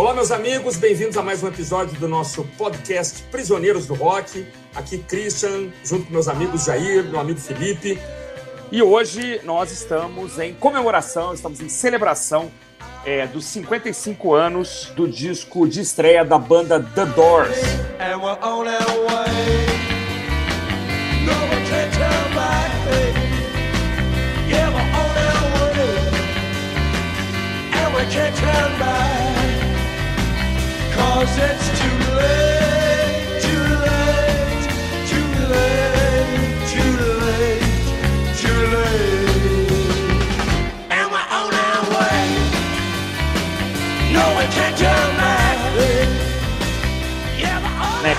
Olá, meus amigos, bem-vindos a mais um episódio do nosso podcast Prisioneiros do Rock. Aqui, Christian, junto com meus amigos Jair, meu amigo Felipe. E hoje nós estamos em comemoração, estamos em celebração é, dos 55 anos do disco de estreia da banda The Doors. can't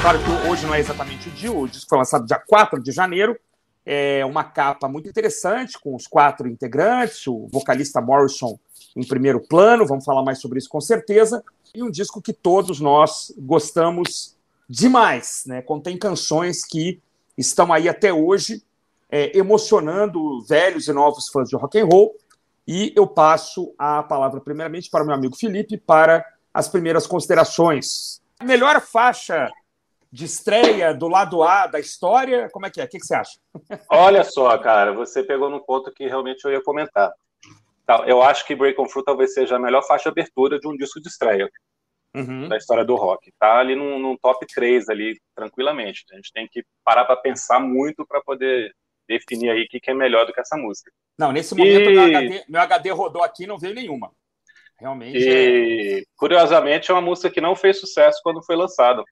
claro que hoje não é exatamente o dia, o disco foi lançado dia 4 de janeiro. É uma capa muito interessante, com os quatro integrantes, o vocalista Morrison em primeiro plano, vamos falar mais sobre isso com certeza e um disco que todos nós gostamos demais, né? Contém canções que estão aí até hoje é, emocionando velhos e novos fãs de rock and roll. E eu passo a palavra primeiramente para o meu amigo Felipe para as primeiras considerações. Melhor faixa de estreia do lado A da história, como é que é? O que, você acha? Olha só, cara, você pegou num ponto que realmente eu ia comentar. Eu acho que Break on Through talvez seja a melhor faixa abertura de um disco de estreia uhum. da história do rock. Tá ali num, num, top 3 ali, tranquilamente. A gente tem que parar para pensar muito para poder definir aí o que, que, é melhor do que essa música. Não, nesse momento e... meu, HD, meu HD rodou aqui não veio nenhuma. Realmente. E, é... curiosamente, é uma música que não fez sucesso quando foi lançada.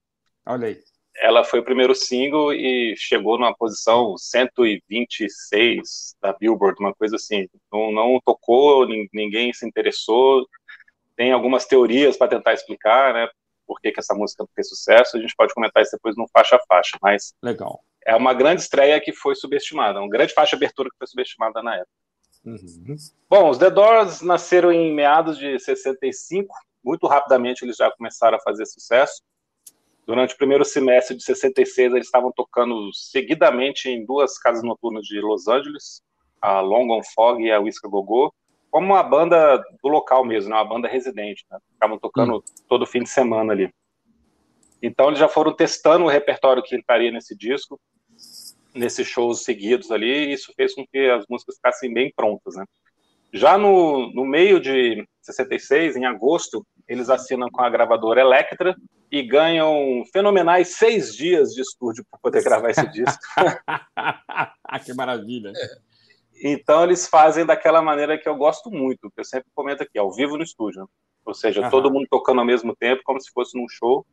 Olha aí. Ela foi o primeiro single e chegou numa posição 126 da Billboard, uma coisa assim. Não, não tocou, ninguém se interessou, tem algumas teorias para tentar explicar, né? Por que, que essa música fez sucesso. A gente pode comentar isso depois no faixa a faixa, mas legal. É uma grande estreia que foi subestimada, uma grande faixa de abertura que foi subestimada na época. Uhum. Bom, os The Doors nasceram em meados de 65. Muito rapidamente eles já começaram a fazer sucesso. Durante o primeiro semestre de 66, eles estavam tocando seguidamente em duas casas noturnas de Los Angeles, a Long on Fog e a Whiskey Go Go como uma banda do local mesmo, né? uma banda residente. Né? Ficavam tocando hum. todo fim de semana ali. Então eles já foram testando o repertório que entraria nesse disco, nesses shows seguidos ali, e isso fez com que as músicas ficassem bem prontas, né? Já no, no meio de 66, em agosto, eles assinam com a gravadora Electra e ganham fenomenais seis dias de estúdio para poder gravar esse disco. que maravilha! É. Então eles fazem daquela maneira que eu gosto muito, que eu sempre comento aqui, ao vivo no estúdio. Ou seja, uhum. todo mundo tocando ao mesmo tempo, como se fosse num show.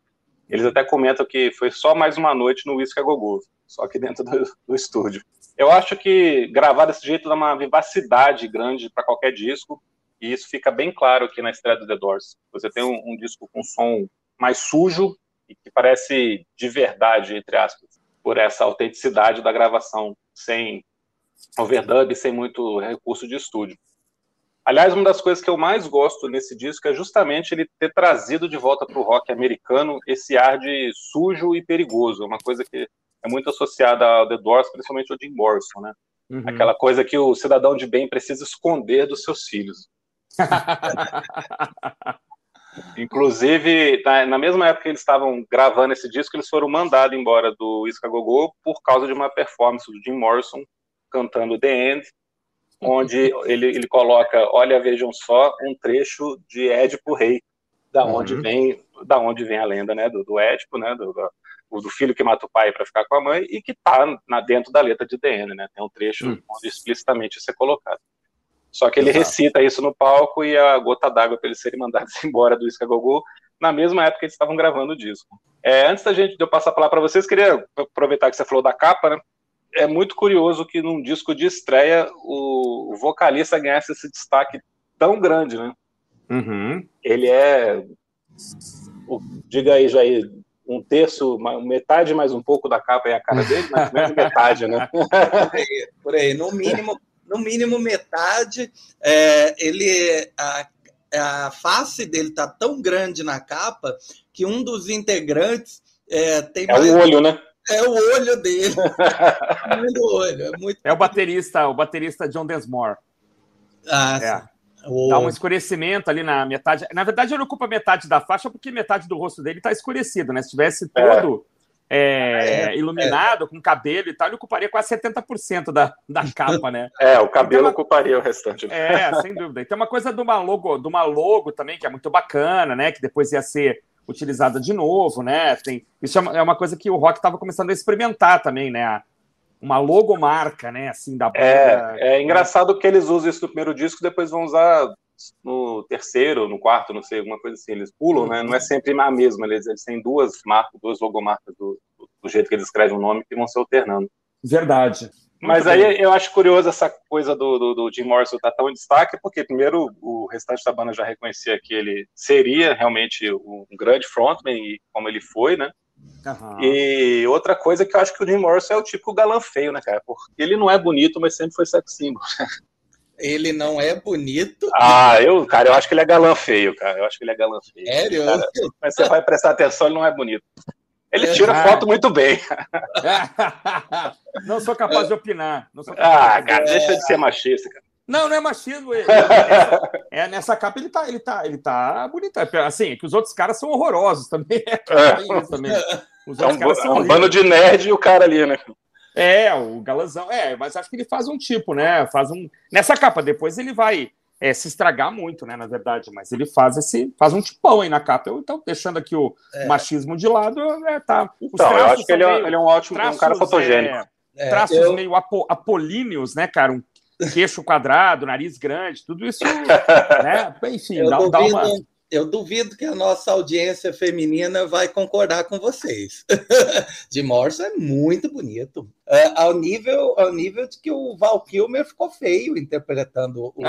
Eles até comentam que foi só mais uma noite no Whisky a Gogô, só aqui dentro do, do estúdio. Eu acho que gravar desse jeito dá uma vivacidade grande para qualquer disco, e isso fica bem claro aqui na estreia do The Doors. Você tem um, um disco com som mais sujo e que parece de verdade, entre aspas, por essa autenticidade da gravação, sem overdub sem muito recurso de estúdio. Aliás, uma das coisas que eu mais gosto nesse disco é justamente ele ter trazido de volta para o rock americano esse ar de sujo e perigoso, uma coisa que é muito associada ao The Doors, principalmente ao Jim Morrison, né? Uhum. Aquela coisa que o cidadão de bem precisa esconder dos seus filhos. Inclusive, na, mesma época que eles estavam gravando esse disco, eles foram mandados embora do Isca Gogô por causa de uma performance do Jim Morrison cantando The End, onde ele, ele coloca, olha, vejam só, um trecho de Édipo Rei, da uhum. onde vem da onde vem a lenda, né, do, do Édipo, né, do, do, do filho que mata o pai para ficar com a mãe e que está dentro da letra de The End, né, tem um trecho uhum. onde explicitamente isso é colocado. Só que ele Exato. recita isso no palco e a gota d'água para eles serem mandados embora do Escagogô, na mesma época que eles estavam gravando o disco. É, antes da gente de eu passar a palavra para vocês, queria aproveitar que você falou da capa, né? é muito curioso que num disco de estreia o vocalista ganhasse esse destaque tão grande, né? Uhum. Ele é, diga aí, Jair, um terço, metade mais um pouco da capa é a cara dele, mas menos metade, né? por, aí, por aí, no mínimo, no mínimo metade. É, ele, a, a face dele tá tão grande na capa que um dos integrantes é, tem é mais... o olho, né? É o olho dele. é o olho. É, muito... é o baterista, o baterista John Densmore. Ah, é. Oh. Dá um escurecimento ali na metade. Na verdade, ele ocupa metade da faixa porque metade do rosto dele está escurecido, né? Se tivesse todo é. É, é, iluminado, é. com cabelo e tal, ele ocuparia quase 70% da, da capa, né? É, o cabelo uma... ocuparia o restante. É, sem dúvida. E tem uma coisa de uma, logo, de uma logo também, que é muito bacana, né? Que depois ia ser utilizada de novo, né? Tem, isso é uma coisa que o rock estava começando a experimentar também, né? uma logomarca, né, assim, da banda. É, é engraçado que eles usam isso no primeiro disco, depois vão usar no terceiro, no quarto, não sei, alguma coisa assim. Eles pulam, né? Não é sempre a mesma, eles, eles têm duas marcas, duas logomarcas do, do, jeito que eles escrevem o nome que vão se alternando. Verdade. Mas Muito aí bem. eu acho curioso essa coisa do, do, do Jim Morrison estar tá tão em destaque, porque primeiro o restante da banda já reconhecia que ele seria realmente um grande frontman, e como ele foi, né? Uhum. E outra coisa que eu acho que o Jim Morrison é o tipo galã feio, né, cara? Porque ele não é bonito, mas sempre foi sex symbol. Ele não é bonito. Ah, eu, cara, eu acho que ele é galã feio, cara. Eu acho que ele é galã feio. Sério? Cara, mas você vai prestar atenção, ele não é bonito. Ele tira ah. foto muito bem. não sou capaz de opinar. Sou capaz ah, de cara, deixa de ser machista, cara. Não, não é machismo. Ele, nessa, é, nessa capa ele tá, ele tá, ele tá bonito. É, assim, é que os outros caras são horrorosos também. É, é. também. Os é um, é um bando de nerd e o cara ali, né? É, o galãzão. É, mas acho que ele faz um tipo, né? Faz um. Nessa capa, depois ele vai é, se estragar muito, né? Na verdade, mas ele faz esse. faz um tipão aí na capa. Eu, então, deixando aqui o é. machismo de lado, é, tá. Então, eu acho que ele é, ele é, um ótimo traços, um cara fotogênico. É, traços eu... meio apo, apolíneos, né, cara? Um queixo quadrado, nariz grande, tudo isso, né? Enfim, eu dá, dá uma... Eu duvido que a nossa audiência feminina vai concordar com vocês. de Morrison é muito bonito. É, ao, nível, ao nível de que o Val Kilmer ficou feio interpretando o.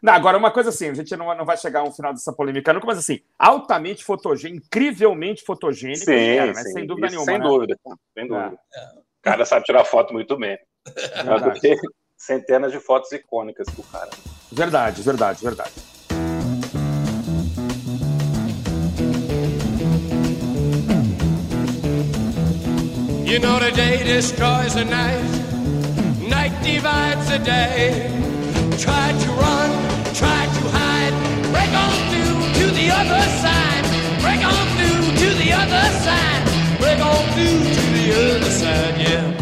Não, agora, uma coisa assim, a gente não, não vai chegar ao final dessa polêmica nunca, mas assim, altamente fotogênico, incrivelmente fotogênico, sim, cara, né? sim. sem dúvida Isso, nenhuma. Sem né? dúvida, sem dúvida. É. O cara sabe tirar foto muito bem. do que centenas de fotos icônicas do cara. Verdade, verdade, verdade. You know the day destroys the night, night divides the day. Try to run, try to hide, break on through to the other side, break on through to the other side, break on through to the other side, yeah.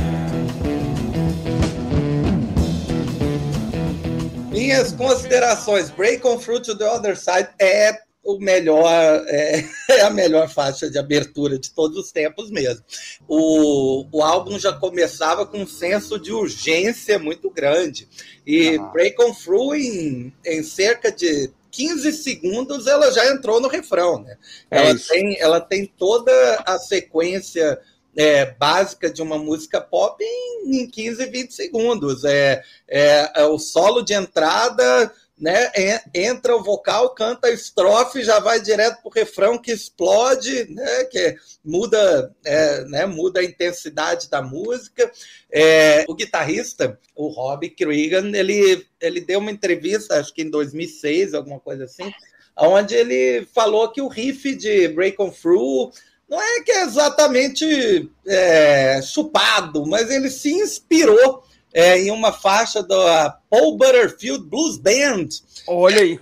Minhas considerações. Break on Through to the Other Side é o melhor é, é, a melhor faixa de abertura de todos os tempos mesmo. O, o álbum já começava com um senso de urgência muito grande. E ah. Break on Through, em, em cerca de 15 segundos, ela já entrou no refrão. Né? É ela, tem, ela tem toda a sequência é, básica de uma música pop em, em 15, 20 segundos. É, é, é o solo de entrada, né? Entra o vocal, canta a estrofe, já vai direto para o refrão que explode, né? Que muda, é, né? muda a intensidade da música. É, o guitarrista, o Rob Cregan, ele, ele deu uma entrevista, acho que em 2006, alguma coisa assim, onde ele falou que o riff de Break On Through não é que é exatamente é, chupado, mas ele se inspirou é, em uma faixa da Paul Butterfield Blues Band. Olha aí.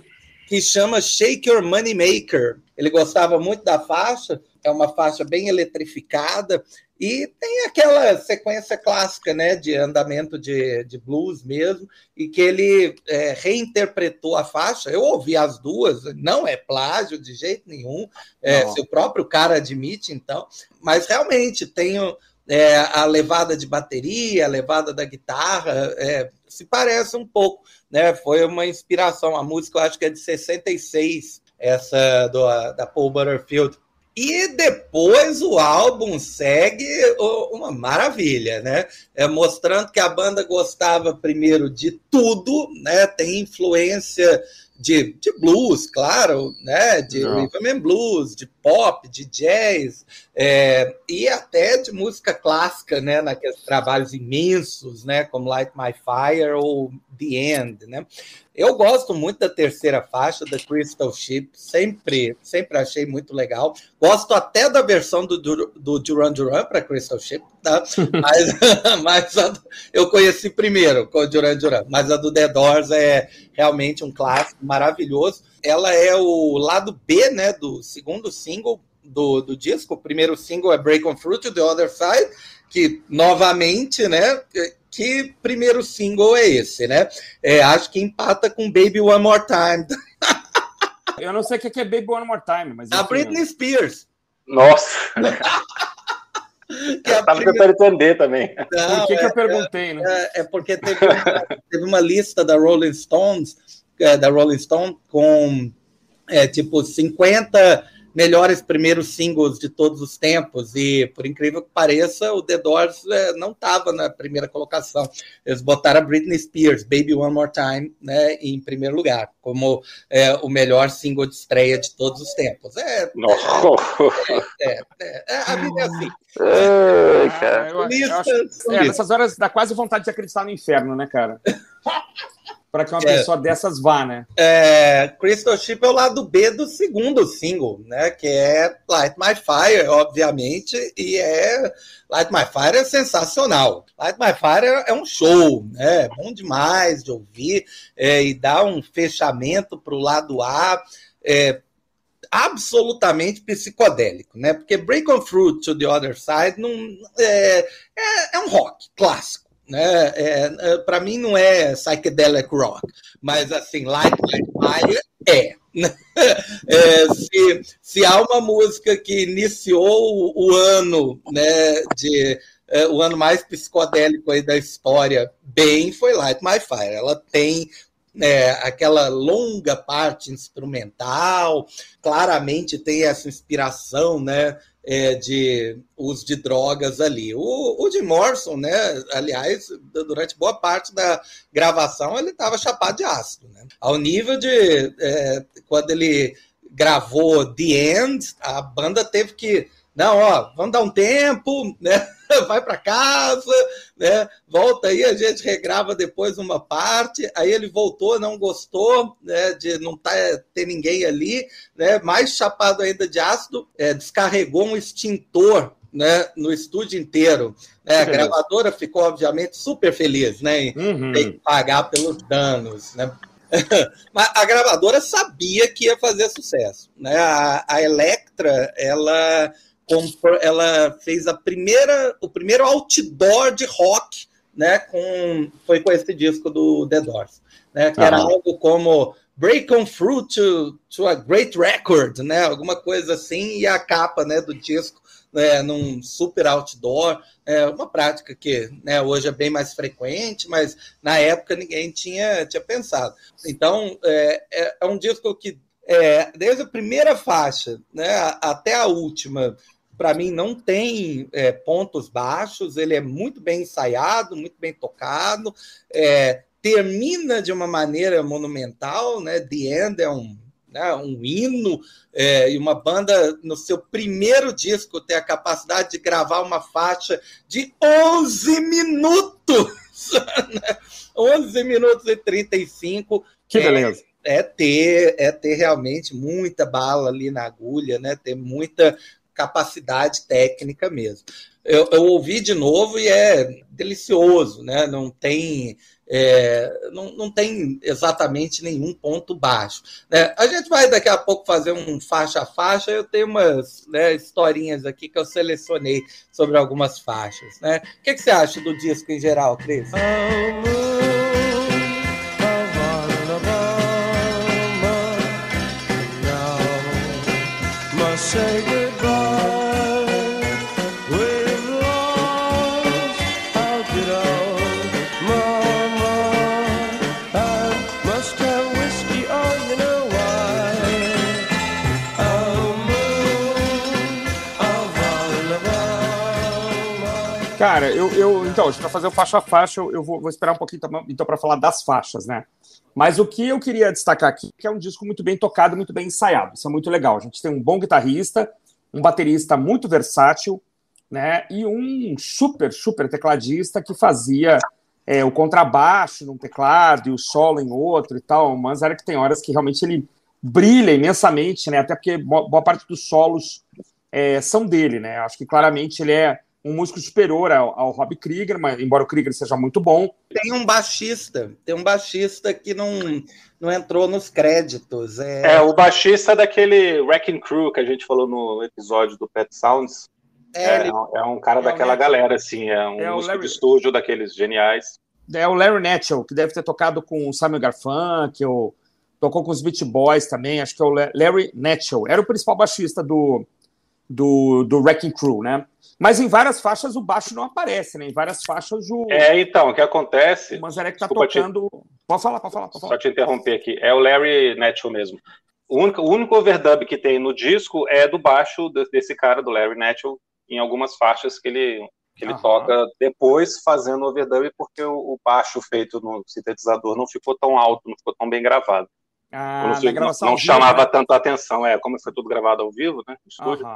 Que chama Shake Your Money Maker. Ele gostava muito da faixa, é uma faixa bem eletrificada, e tem aquela sequência clássica, né, de andamento de, de blues mesmo, e que ele é, reinterpretou a faixa. Eu ouvi as duas, não é plágio de jeito nenhum, é, se o próprio cara admite, então, mas realmente tem é, a levada de bateria, a levada da guitarra, é, se parece um pouco, né? Foi uma inspiração. A música, eu acho que é de 66, essa do, da Paul Butterfield. E depois o álbum segue uma maravilha, né? É, mostrando que a banda gostava primeiro de tudo, né? Tem influência de, de blues, claro, né? De Não. rhythm and blues, de pop, de jazz, é, e até de música clássica, né? Naqueles trabalhos imensos, né? Como Light My Fire ou The End, né? Eu gosto muito da terceira faixa da Crystal Ship, sempre, sempre achei muito legal. Gosto até da versão do, do, do Duran Duran para Crystal Ship, tá? mas, mas a, eu conheci primeiro com o Duran Duran, mas a do The Doors é realmente um clássico maravilhoso. Ela é o lado B, né, do segundo single do, do disco. O primeiro single é Break on Fruit, The Other Side, que novamente, né, que primeiro single é esse, né? É, acho que empata com Baby One More Time. Eu não sei o que é Baby One More Time, mas. A Britney Spears. Nossa! que eu tava tentando entender também. Não, Por que, é, que eu perguntei, né? É, é porque teve uma, teve uma, lista da Rolling Stones, é, da Rolling Stone, com é, tipo 50 melhores primeiros singles de todos os tempos, e por incrível que pareça, o The Doors é, não estava na primeira colocação. Eles botaram a Britney Spears, Baby One More Time, né, em primeiro lugar, como é, o melhor single de estreia de todos os tempos. É, é, é, é, é a vida é assim. É, cara. Eu, eu acho, é, nessas horas dá quase vontade de acreditar no inferno, né, cara? para que uma é, pessoa dessas vá, né? É, Crystal Ship é o lado B do segundo single, né? Que é Light My Fire, obviamente, e é Light My Fire é sensacional. Light My Fire é um show, né? É bom demais de ouvir é, e dá um fechamento para o lado A. É, absolutamente psicodélico, né? Porque Break on Fruit to the Other Side não, é, é, é um rock clássico né? É, é para mim não é psychedelic rock, mas assim, Light My Fire é. é. se, se há uma música que iniciou o, ano, né, de é, o ano mais psicodélico aí da história, bem, foi Light My Fire. Ela tem é, aquela longa parte instrumental, claramente tem essa inspiração, né? É, de uso de drogas ali. O, o Jim Morrison, né, aliás, durante boa parte da gravação, ele estava chapado de ácido, né? Ao nível de é, quando ele gravou The End, a banda teve que não, ó, vamos dar um tempo, né? Vai para casa, né? Volta aí, a gente regrava depois uma parte. Aí ele voltou, não gostou, né? De não tá, ter ninguém ali, né? Mais chapado ainda de ácido, é, descarregou um extintor né, no estúdio inteiro. Né? A gravadora ficou, obviamente, super feliz né, em uhum. ter que pagar pelos danos. Né? Mas a gravadora sabia que ia fazer sucesso. Né? A, a Electra, ela ela fez a primeira, o primeiro outdoor de rock, né? Com, foi com esse disco do The Doors, né? Que era algo como Break on Fruit to, to a Great Record, né? Alguma coisa assim, e a capa né, do disco né, num super outdoor, é uma prática que né, hoje é bem mais frequente, mas na época ninguém tinha, tinha pensado. Então, é, é, é um disco que, é, desde a primeira faixa né, até a última, para mim não tem é, pontos baixos, ele é muito bem ensaiado, muito bem tocado, é, termina de uma maneira monumental, né? The End é um, né, um hino, é, e uma banda no seu primeiro disco tem a capacidade de gravar uma faixa de 11 minutos! 11 minutos e 35. Que beleza! É, é ter, é ter realmente muita bala ali na agulha, né? Ter muita capacidade técnica mesmo. Eu, eu ouvi de novo e é delicioso, né? Não tem. É, não, não tem exatamente nenhum ponto baixo. Né? A gente vai daqui a pouco fazer um faixa a faixa. Eu tenho umas né, historinhas aqui que eu selecionei sobre algumas faixas. Né? O que, que você acha do disco em geral, Cris? say Cara, eu, eu então, para fazer o faixa a faixa, eu, eu vou, vou, esperar um pouquinho então para falar das faixas, né? Mas o que eu queria destacar aqui é que é um disco muito bem tocado, muito bem ensaiado. Isso é muito legal. A gente tem um bom guitarrista, um baterista muito versátil, né? E um super, super tecladista que fazia é, o contrabaixo num teclado e o solo em outro e tal. Mas era que tem horas que realmente ele brilha imensamente, né? Até porque boa parte dos solos é, são dele, né? Acho que claramente ele é um músico superior ao, ao Rob Krieger, mas embora o Krieger seja muito bom. Tem um baixista, tem um baixista que não, não entrou nos créditos. É... é o baixista daquele Wrecking Crew que a gente falou no episódio do Pet Sounds. É, é, ele... é um cara é daquela galera, assim, é um é músico Larry... de estúdio daqueles geniais. É o Larry Natchell, que deve ter tocado com o Samuel Garfunkel, tocou com os Beach Boys também, acho que é o Larry Natchell. Era o principal baixista do, do, do Wrecking Crew, né? Mas em várias faixas o baixo não aparece, né? Em várias faixas o. É, então, o que acontece. O Manzarek tá tocando. Te... Pode falar, pode falar, pode falar. Só te interromper aqui. É o Larry Natchell mesmo. O único, o único overdub que tem no disco é do baixo desse cara, do Larry Natchell, em algumas faixas que ele, que ele toca depois fazendo overdub, porque o, o baixo feito no sintetizador não ficou tão alto, não ficou tão bem gravado. Ah, não, não chamava né? tanto a atenção, é, como foi tudo gravado ao vivo, né, estúdio.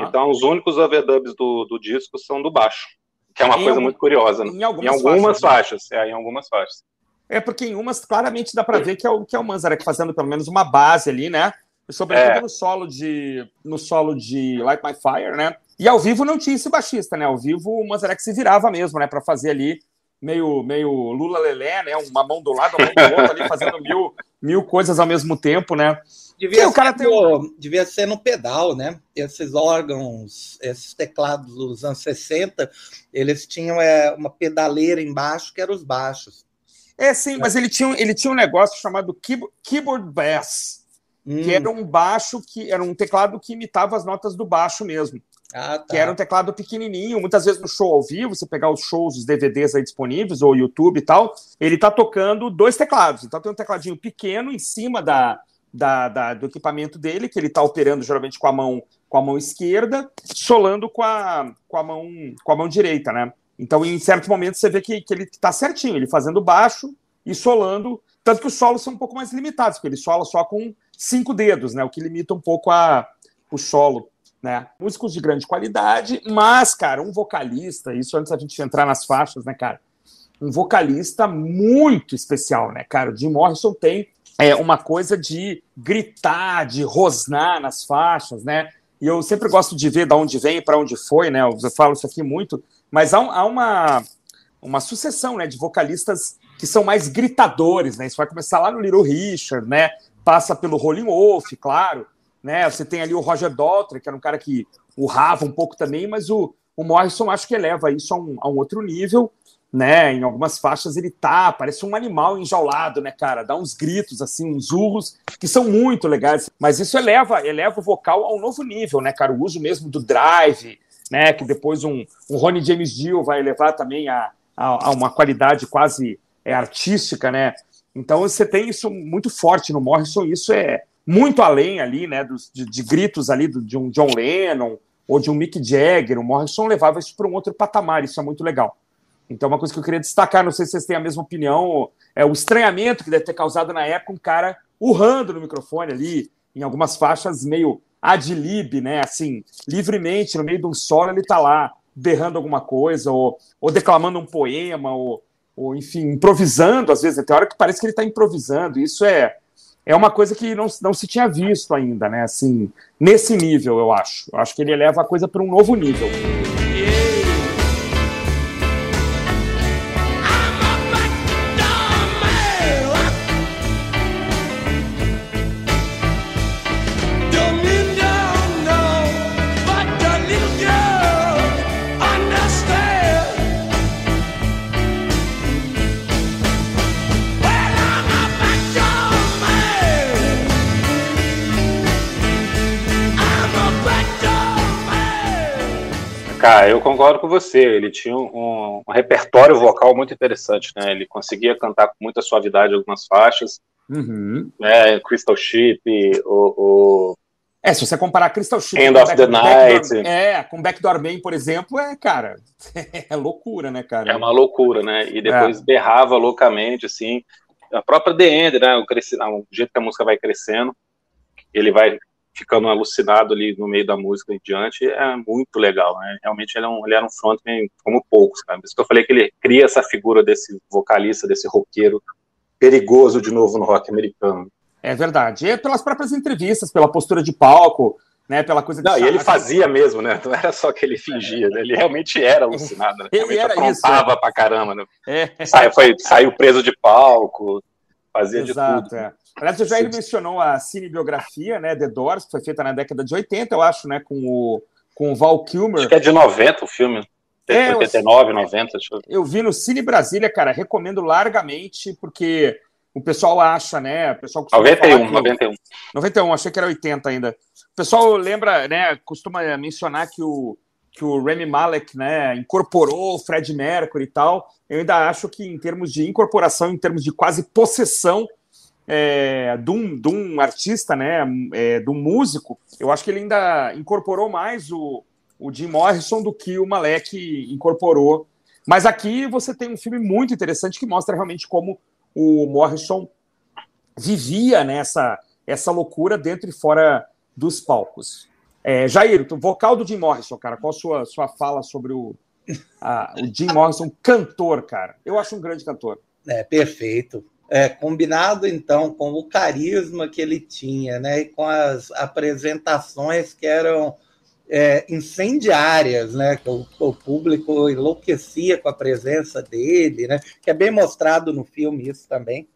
Então, os únicos overdubs do, do disco são do baixo, que é uma em coisa algum, muito curiosa, né? Em algumas, em algumas faixas, faixas né? é, em algumas faixas. É, porque em umas, claramente, dá para ver que é o, que é o Manzarek fazendo pelo menos uma base ali, né? Sobretudo é. no solo de no solo de Light My Fire, né? E ao vivo não tinha esse baixista, né? Ao vivo o Manzarek se virava mesmo, né? Para fazer ali meio, meio Lula Lelé, né? Uma mão do lado, uma mão do outro ali, fazendo mil, mil coisas ao mesmo tempo, né? Devia, o cara tem no, devia ser no pedal, né? Esses órgãos, esses teclados dos anos 60, eles tinham é, uma pedaleira embaixo que eram os baixos. É, sim, mas ele tinha, ele tinha um negócio chamado keyboard bass, hum. que era um baixo que era um teclado que imitava as notas do baixo mesmo. Ah, tá. Que era um teclado pequenininho, muitas vezes no show ao vivo, você pegar os shows, os DVDs aí disponíveis, ou YouTube e tal, ele tá tocando dois teclados. Então tem um tecladinho pequeno em cima da, da, da, do equipamento dele, que ele tá operando geralmente com a mão com a mão esquerda, solando com a, com a, mão, com a mão direita, né? Então, em certos momentos, você vê que, que ele tá certinho, ele fazendo baixo e solando, tanto que os solos são um pouco mais limitados, porque ele sola só com cinco dedos, né? O que limita um pouco a, o solo né? Músicos de grande qualidade, mas, cara, um vocalista, isso antes da gente entrar nas faixas, né, cara? Um vocalista muito especial, né, cara? O Jim Morrison tem é, uma coisa de gritar, de rosnar nas faixas, né? E eu sempre gosto de ver de onde vem e para onde foi, né? Eu falo isso aqui muito, mas há, há uma, uma sucessão né, de vocalistas que são mais gritadores, né? Isso vai começar lá no Little Richard, né? Passa pelo Rolling Wolf, claro, né? Você tem ali o Roger Daltrey, que era um cara que urrava um pouco também, mas o, o Morrison acho que eleva isso a um, a um outro nível, né? Em algumas faixas ele tá, parece um animal enjaulado, né, cara? Dá uns gritos, assim, uns urros, que são muito legais. Mas isso eleva, eleva o vocal a um novo nível, né, cara? O uso mesmo do drive, né? Que depois um, um Ronnie James Dio vai elevar também a, a, a uma qualidade quase é, artística, né? Então você tem isso muito forte no Morrison, isso é, muito além ali, né, dos, de, de gritos ali do, de um John Lennon ou de um Mick Jagger, o Morrison levava isso para um outro patamar, isso é muito legal. Então, uma coisa que eu queria destacar, não sei se vocês têm a mesma opinião, é o estranhamento que deve ter causado na época um cara urrando no microfone ali, em algumas faixas meio ad lib, né, assim, livremente, no meio de um solo, ele tá lá berrando alguma coisa, ou, ou declamando um poema, ou, ou, enfim, improvisando, às vezes, tem hora que parece que ele está improvisando, isso é, é uma coisa que não, não se tinha visto ainda, né? Assim, nesse nível, eu acho. Eu acho que ele leva a coisa para um novo nível. Cara, eu concordo com você. Ele tinha um, um, repertório vocal muito interessante, né? Ele conseguia cantar com muita suavidade algumas faixas. Uhum. Né? Crystal Ship, o, o, É, se você comparar Crystal Ship End of the Night. Backdoor, é, com Backdoor Man, por exemplo, é, cara, é loucura, né, cara? É uma loucura, né? E depois é. berrava loucamente, assim. A própria The End, né? O, cresci... o jeito que a música vai crescendo, ele vai ficando alucinado ali no meio da música em diante, é muito legal, né? Realmente ele, é um, ele era um frontman como poucos, cara. Por isso que eu falei que ele cria essa figura desse vocalista, desse roqueiro perigoso de novo no rock americano. É verdade. E pelas próprias entrevistas, pela postura de palco, né? Pela coisa Não, e ele fazia mesmo, né? Não era só que ele fingia, né? ele realmente era alucinado, né? Ele era aprontava isso, é. pra caramba, né? É. Saiu, foi, saiu preso de palco, fazia Exato, de tudo. É. Aliás, o Jair mencionou a cinebiografia, né, The Doors, que foi feita na década de 80, eu acho, né, com o, com o Val Kilmer. Acho que é de 90 o filme. É, 89, 90. Eu... eu vi no Cine Brasília, cara, recomendo largamente, porque o pessoal acha, né? O pessoal 91, 91. 91, achei que era 80 ainda. O pessoal lembra, né? Costuma mencionar que o, que o Remy Malek, né, incorporou o Fred Mercury e tal. Eu ainda acho que em termos de incorporação, em termos de quase possessão, é, de, um, de um artista, né, é, de um músico, eu acho que ele ainda incorporou mais o, o Jim Morrison do que o Malek incorporou. Mas aqui você tem um filme muito interessante que mostra realmente como o Morrison vivia nessa né, essa loucura dentro e fora dos palcos. É, Jair, o vocal do Jim Morrison, cara, qual a sua, sua fala sobre o, a, o Jim Morrison, cantor, cara? Eu acho um grande cantor. É, perfeito é, combinado então com o carisma que ele tinha, né, e com as apresentações que eram é, incendiárias, né, que o, o, público enlouquecia com a presença dele, né, que é bem mostrado no filme isso também.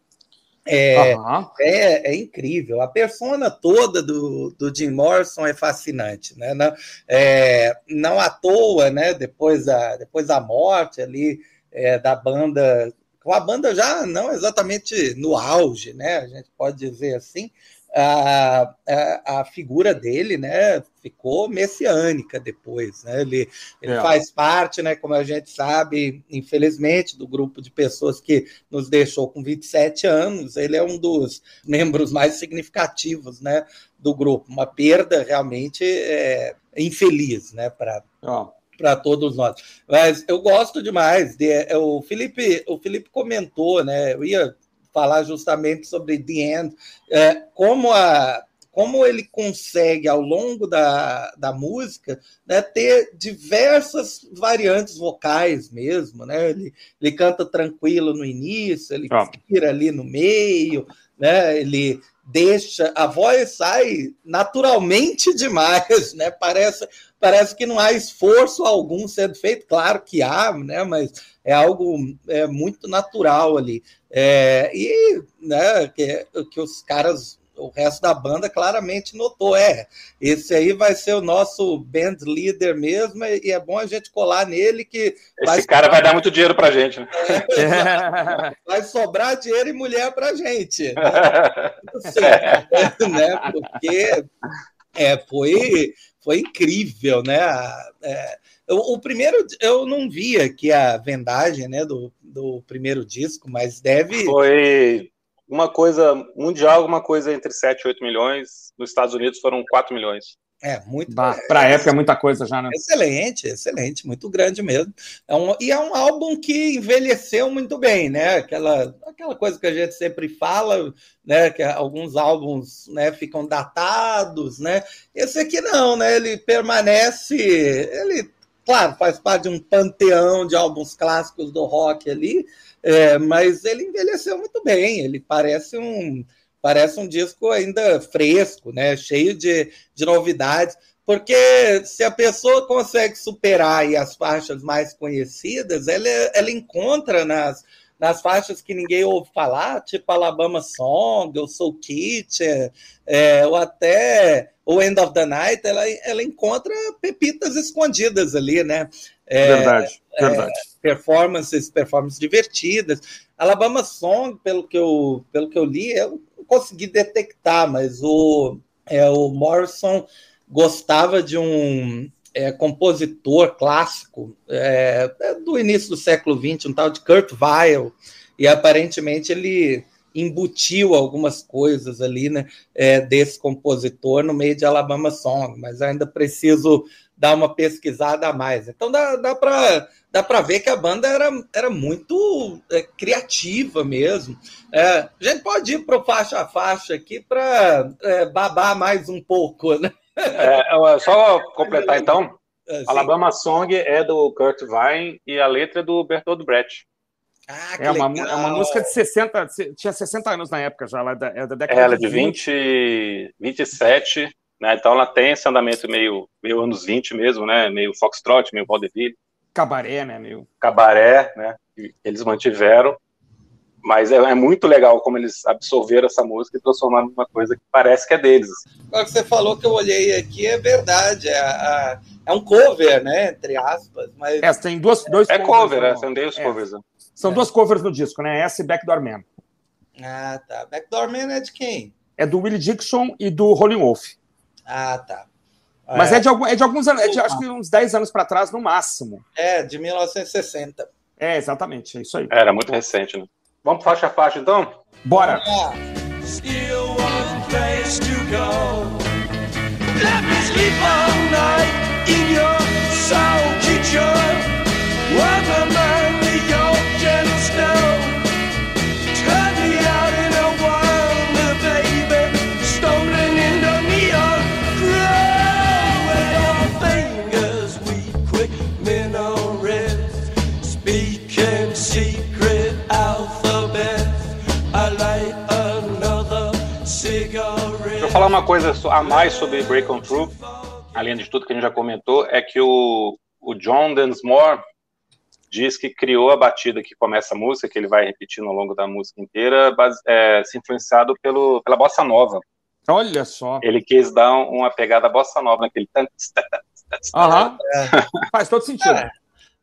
É, uhum. é, é, incrível. A persona toda do, do Jim Morrison é fascinante, né? Não, é, não à toa, né? Depois da, depois da morte ali é, da banda a banda já não exatamente no auge, né? A gente pode dizer assim. A, a, a figura dele, né, ficou messiânica depois, né? Ele, ele é. faz parte, né, como a gente sabe, infelizmente, do grupo de pessoas que nos deixou com 27 anos. Ele é um dos membros mais significativos, né, do grupo. Uma perda realmente é, infeliz, né, para oh para todos nós. Mas eu gosto demais. De, é, o Felipe, o Felipe comentou, né? Eu ia falar justamente sobre The End, é, como a como ele consegue, ao longo da, da música, né, ter diversas variantes vocais mesmo. Né? Ele, ele canta tranquilo no início, ele ah. ali no meio, né? ele deixa, a voz sai naturalmente demais, né? Parece, parece que não há esforço algum sendo feito, claro que há, né? Mas é algo é, muito natural ali. É, e né, que, que os caras o resto da banda claramente notou. É, esse aí vai ser o nosso band leader mesmo, e é bom a gente colar nele que. Esse cara vai dar muito dinheiro pra gente, né? É, vai sobrar dinheiro e mulher pra gente. Né? Assim, né? Porque é, foi, foi incrível, né? É, o, primeiro, eu não vi aqui a vendagem né, do, do primeiro disco, mas deve. Foi uma coisa mundial, uma coisa entre 7 e 8 milhões. Nos Estados Unidos foram 4 milhões. É, muito. Para a época é muita coisa já, né? Excelente, excelente, muito grande mesmo. É um, e é um álbum que envelheceu muito bem, né? Aquela, aquela coisa que a gente sempre fala, né? Que alguns álbuns né, ficam datados, né? Esse aqui não, né? Ele permanece. Ele, claro, faz parte de um panteão de álbuns clássicos do rock ali, é, mas ele envelheceu muito bem, ele parece um parece um disco ainda fresco, né? cheio de, de novidades, porque se a pessoa consegue superar as faixas mais conhecidas, ela, ela encontra nas, nas faixas que ninguém ouve falar, tipo Alabama Song, ou Soul Kitchen, é, ou até o End of the Night, ela, ela encontra pepitas escondidas ali, né? É, verdade, é, verdade. performances, performances divertidas. Alabama Song, pelo que eu, pelo que eu li, eu não consegui detectar, mas o, é, o Morrison gostava de um é, compositor clássico é, é do início do século XX, um tal de Kurt Weill, e aparentemente ele embutiu algumas coisas ali, né, é, desse compositor no meio de Alabama Song, mas ainda preciso dar uma pesquisada a mais. Então dá, dá para dá para ver que a banda era, era muito é, criativa mesmo. É, a gente pode ir para o faixa a faixa aqui para é, babar mais um pouco, né? É, só completar então. É, Alabama Song é do Kurt Vine e a letra é do Bertold Brecht. Ah, é, uma, é uma música de 60, tinha 60 anos na época já, ela é da, é da década é, ela é de 20, 20 27, né? Então ela tem esse andamento meio, meio anos 20 mesmo, né? Meio foxtrot, meio vaudeville. Cabaré, né, meio... Cabaré, né? Eles mantiveram. Mas é, é, muito legal como eles absorveram essa música e transformaram numa coisa que parece que é deles. Agora que você falou que eu olhei aqui, é verdade. É, a, é um cover, né? Entre aspas. Mas... É, tem duas, dois É cover, né? São dois é. covers. Né? São é. duas covers no disco, né? Essa e Backdoor Man. Ah, tá. Backdoor Man é de quem? É do Willie Dixon e do Rolling Wolf. Ah, tá. Mas é, é de, algum, é de alguns anos, é de, acho que uns 10 anos para trás, no máximo. É, de 1960. É, exatamente, é isso aí. Era muito recente, né? Vamos faixa a faixa, então? Bora! Still uma coisa a mais sobre Break On Through, além de tudo que a gente já comentou, é que o, o John Densmore diz que criou a batida que começa a música, que ele vai repetindo ao longo da música inteira, base, é, se influenciado pelo, pela bossa nova. Olha só. Ele quis dar uma pegada bossa nova naquele. Aham. É. Faz todo sentido. É.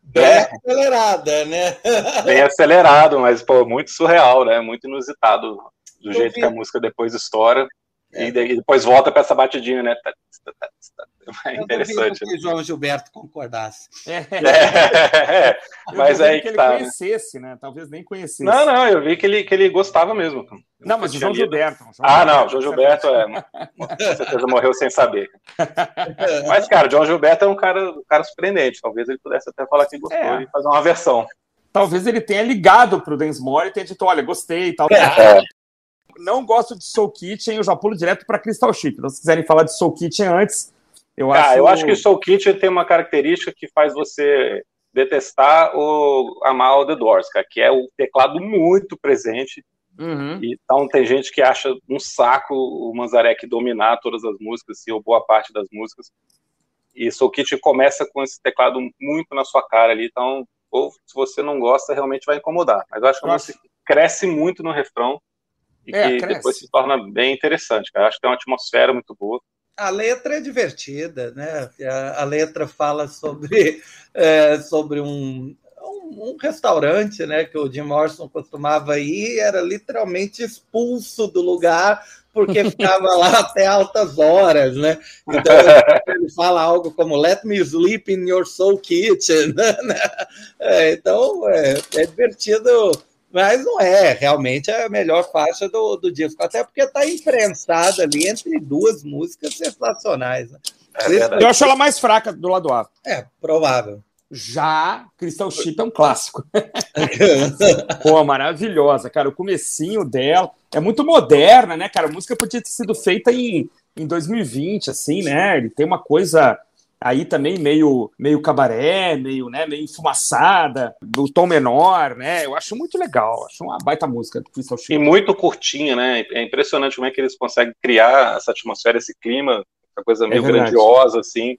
Bem é. acelerada, né? Bem acelerado, mas pô, muito surreal, né? Muito inusitado do Eu jeito vi. que a música depois estoura. É. E, depois volta para essa batidinha, né? Tá, tá, tá, é interessante. Eu que o João Gilberto concordasse. É. é. Mas aí que, ele tá, né? conhecesse, né? Talvez nem conhecesse. Não, não, eu vi que ele, que ele gostava mesmo. Não, mas o João Gilberto. João ah, não, o João Gilberto é. Com certeza morreu sem saber. Mas, cara, o João Gilberto é um cara, um cara surpreendente. Talvez ele pudesse até falar que gostou é. e fazer uma versão talvez ele tenha ligado para o Densmore e tenha dito, olha, gostei e tal. É não gosto de Soul Kitchen, eu já pulo direto para Crystal Chip. Se vocês quiserem falar de Soul Kitchen antes, eu ah, acho. Eu acho que Soul Kitchen tem uma característica que faz você detestar ou amar o The Doors, cara, que é o teclado muito presente. Uhum. Então tem gente que acha um saco o Manzarek dominar todas as músicas, ou boa parte das músicas. E Soul Kitchen começa com esse teclado muito na sua cara ali, então ou se você não gosta, realmente vai incomodar. Mas eu acho que a música cresce muito no refrão e é, que cresce. depois se torna bem interessante. Cara. Acho que tem uma atmosfera muito boa. A letra é divertida, né? A, a letra fala sobre, é, sobre um, um, um, restaurante, né? Que o Jim Morrison costumava ir, era literalmente expulso do lugar porque ficava lá até altas horas, né? Então ele fala algo como Let me sleep in your soul kitchen, né? É, então é, é divertido mas não é realmente a melhor faixa do, do disco, até porque está imprensada ali entre duas músicas sensacionais. Né? É eu acho ela mais fraca do lado A. É, provável. Já Crystal Chip é um clássico. Pô, maravilhosa, cara. O comecinho dela é muito moderna, né, cara? A música podia ter sido feita em, em 2020, assim, né? Ele tem uma coisa aí também meio, meio cabaré, meio, né, meio enfumaçada, do tom menor, né? Eu acho muito legal, acho uma baita música do Crystal E muito curtinha, né? É impressionante como é que eles conseguem criar essa atmosfera, esse clima, essa coisa meio é grandiosa, assim.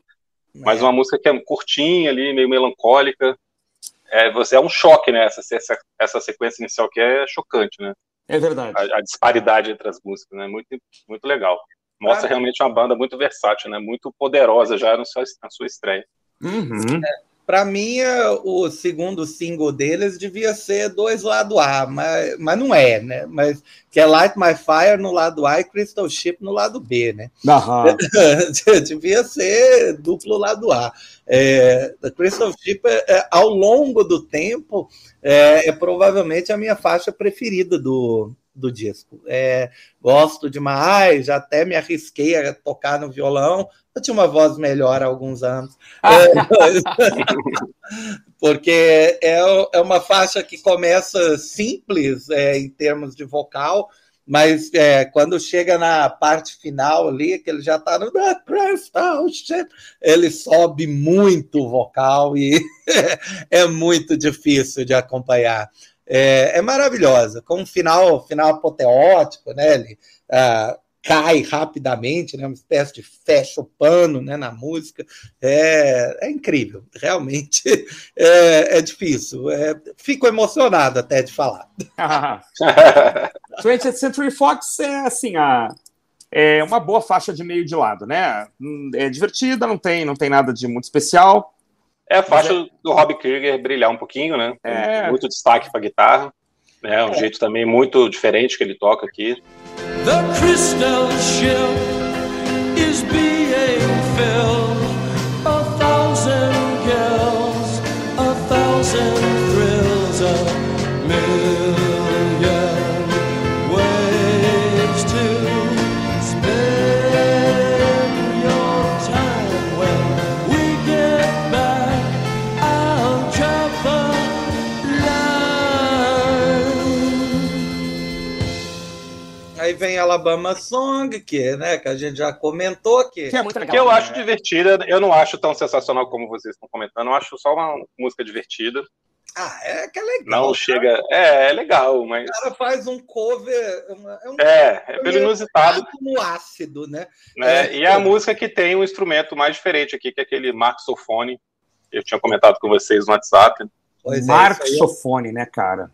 Mas uma música que é curtinha ali, meio melancólica. É, você é um choque, né? Essa, essa, essa sequência inicial que é chocante, né? É verdade. A, a disparidade entre as músicas, né? Muito, muito legal mostra ah, realmente uma banda muito versátil, né? Muito poderosa já no seu, na sua estreia. Uhum. É, para mim, é, o segundo single deles devia ser dois lado A, mas, mas não é, né? Mas que é Light My Fire no lado A e Crystal Ship no lado B, né? Uhum. devia ser duplo lado A. É, Crystal Ship, é, ao longo do tempo, é, é provavelmente a minha faixa preferida do, do disco. É, gosto demais, já até me arrisquei a tocar no violão. Eu tinha uma voz melhor há alguns anos. Ah. É, porque é, é uma faixa que começa simples é, em termos de vocal, mas é, quando chega na parte final ali, que ele já está no Ship, ele sobe muito o vocal e é muito difícil de acompanhar. É, é maravilhosa, com um final, final apoteótico, né? Ele, ah, cai rapidamente, né? uma espécie de fecha o pano né? na música. É, é incrível, realmente é, é difícil. É, fico emocionado até de falar. 20th Century Fox é assim, a, é uma boa faixa de meio de lado, né? É divertida, não tem, não tem nada de muito especial. É a faixa é... do Rob Krieger brilhar um pouquinho, né? É... Muito destaque para guitarra. É um é. jeito também muito diferente que ele toca aqui. The crystal ship is being filled. Alabama Song, que, né, que a gente já comentou aqui. Que é muito legal. Que eu né? acho divertida, eu não acho tão sensacional como vocês estão comentando, eu acho só uma música divertida. Ah, é que é legal. Não cara. chega. É, é legal, mas. O cara faz um cover. é, um é, é pelo inusitado. No ácido, né? né? É, e é a música que tem um instrumento mais diferente aqui, que é aquele marxofone. Eu tinha comentado com vocês no WhatsApp. Pois é, marxofone, né, cara?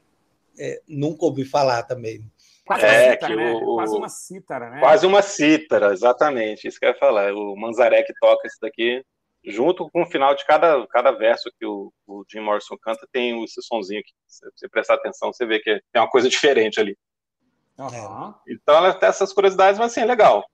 É, nunca ouvi falar também. Quase é, cítara, que né? o, quase uma cítara, né? Quase uma cítara, exatamente. Isso que eu ia falar. O Manzaré que toca isso daqui, junto com o final de cada, cada verso que o, o Jim Morrison canta, tem esse sonzinho que, se você prestar atenção, você vê que tem uma coisa diferente ali. Uhum. Então ela tem essas curiosidades, mas assim, é legal.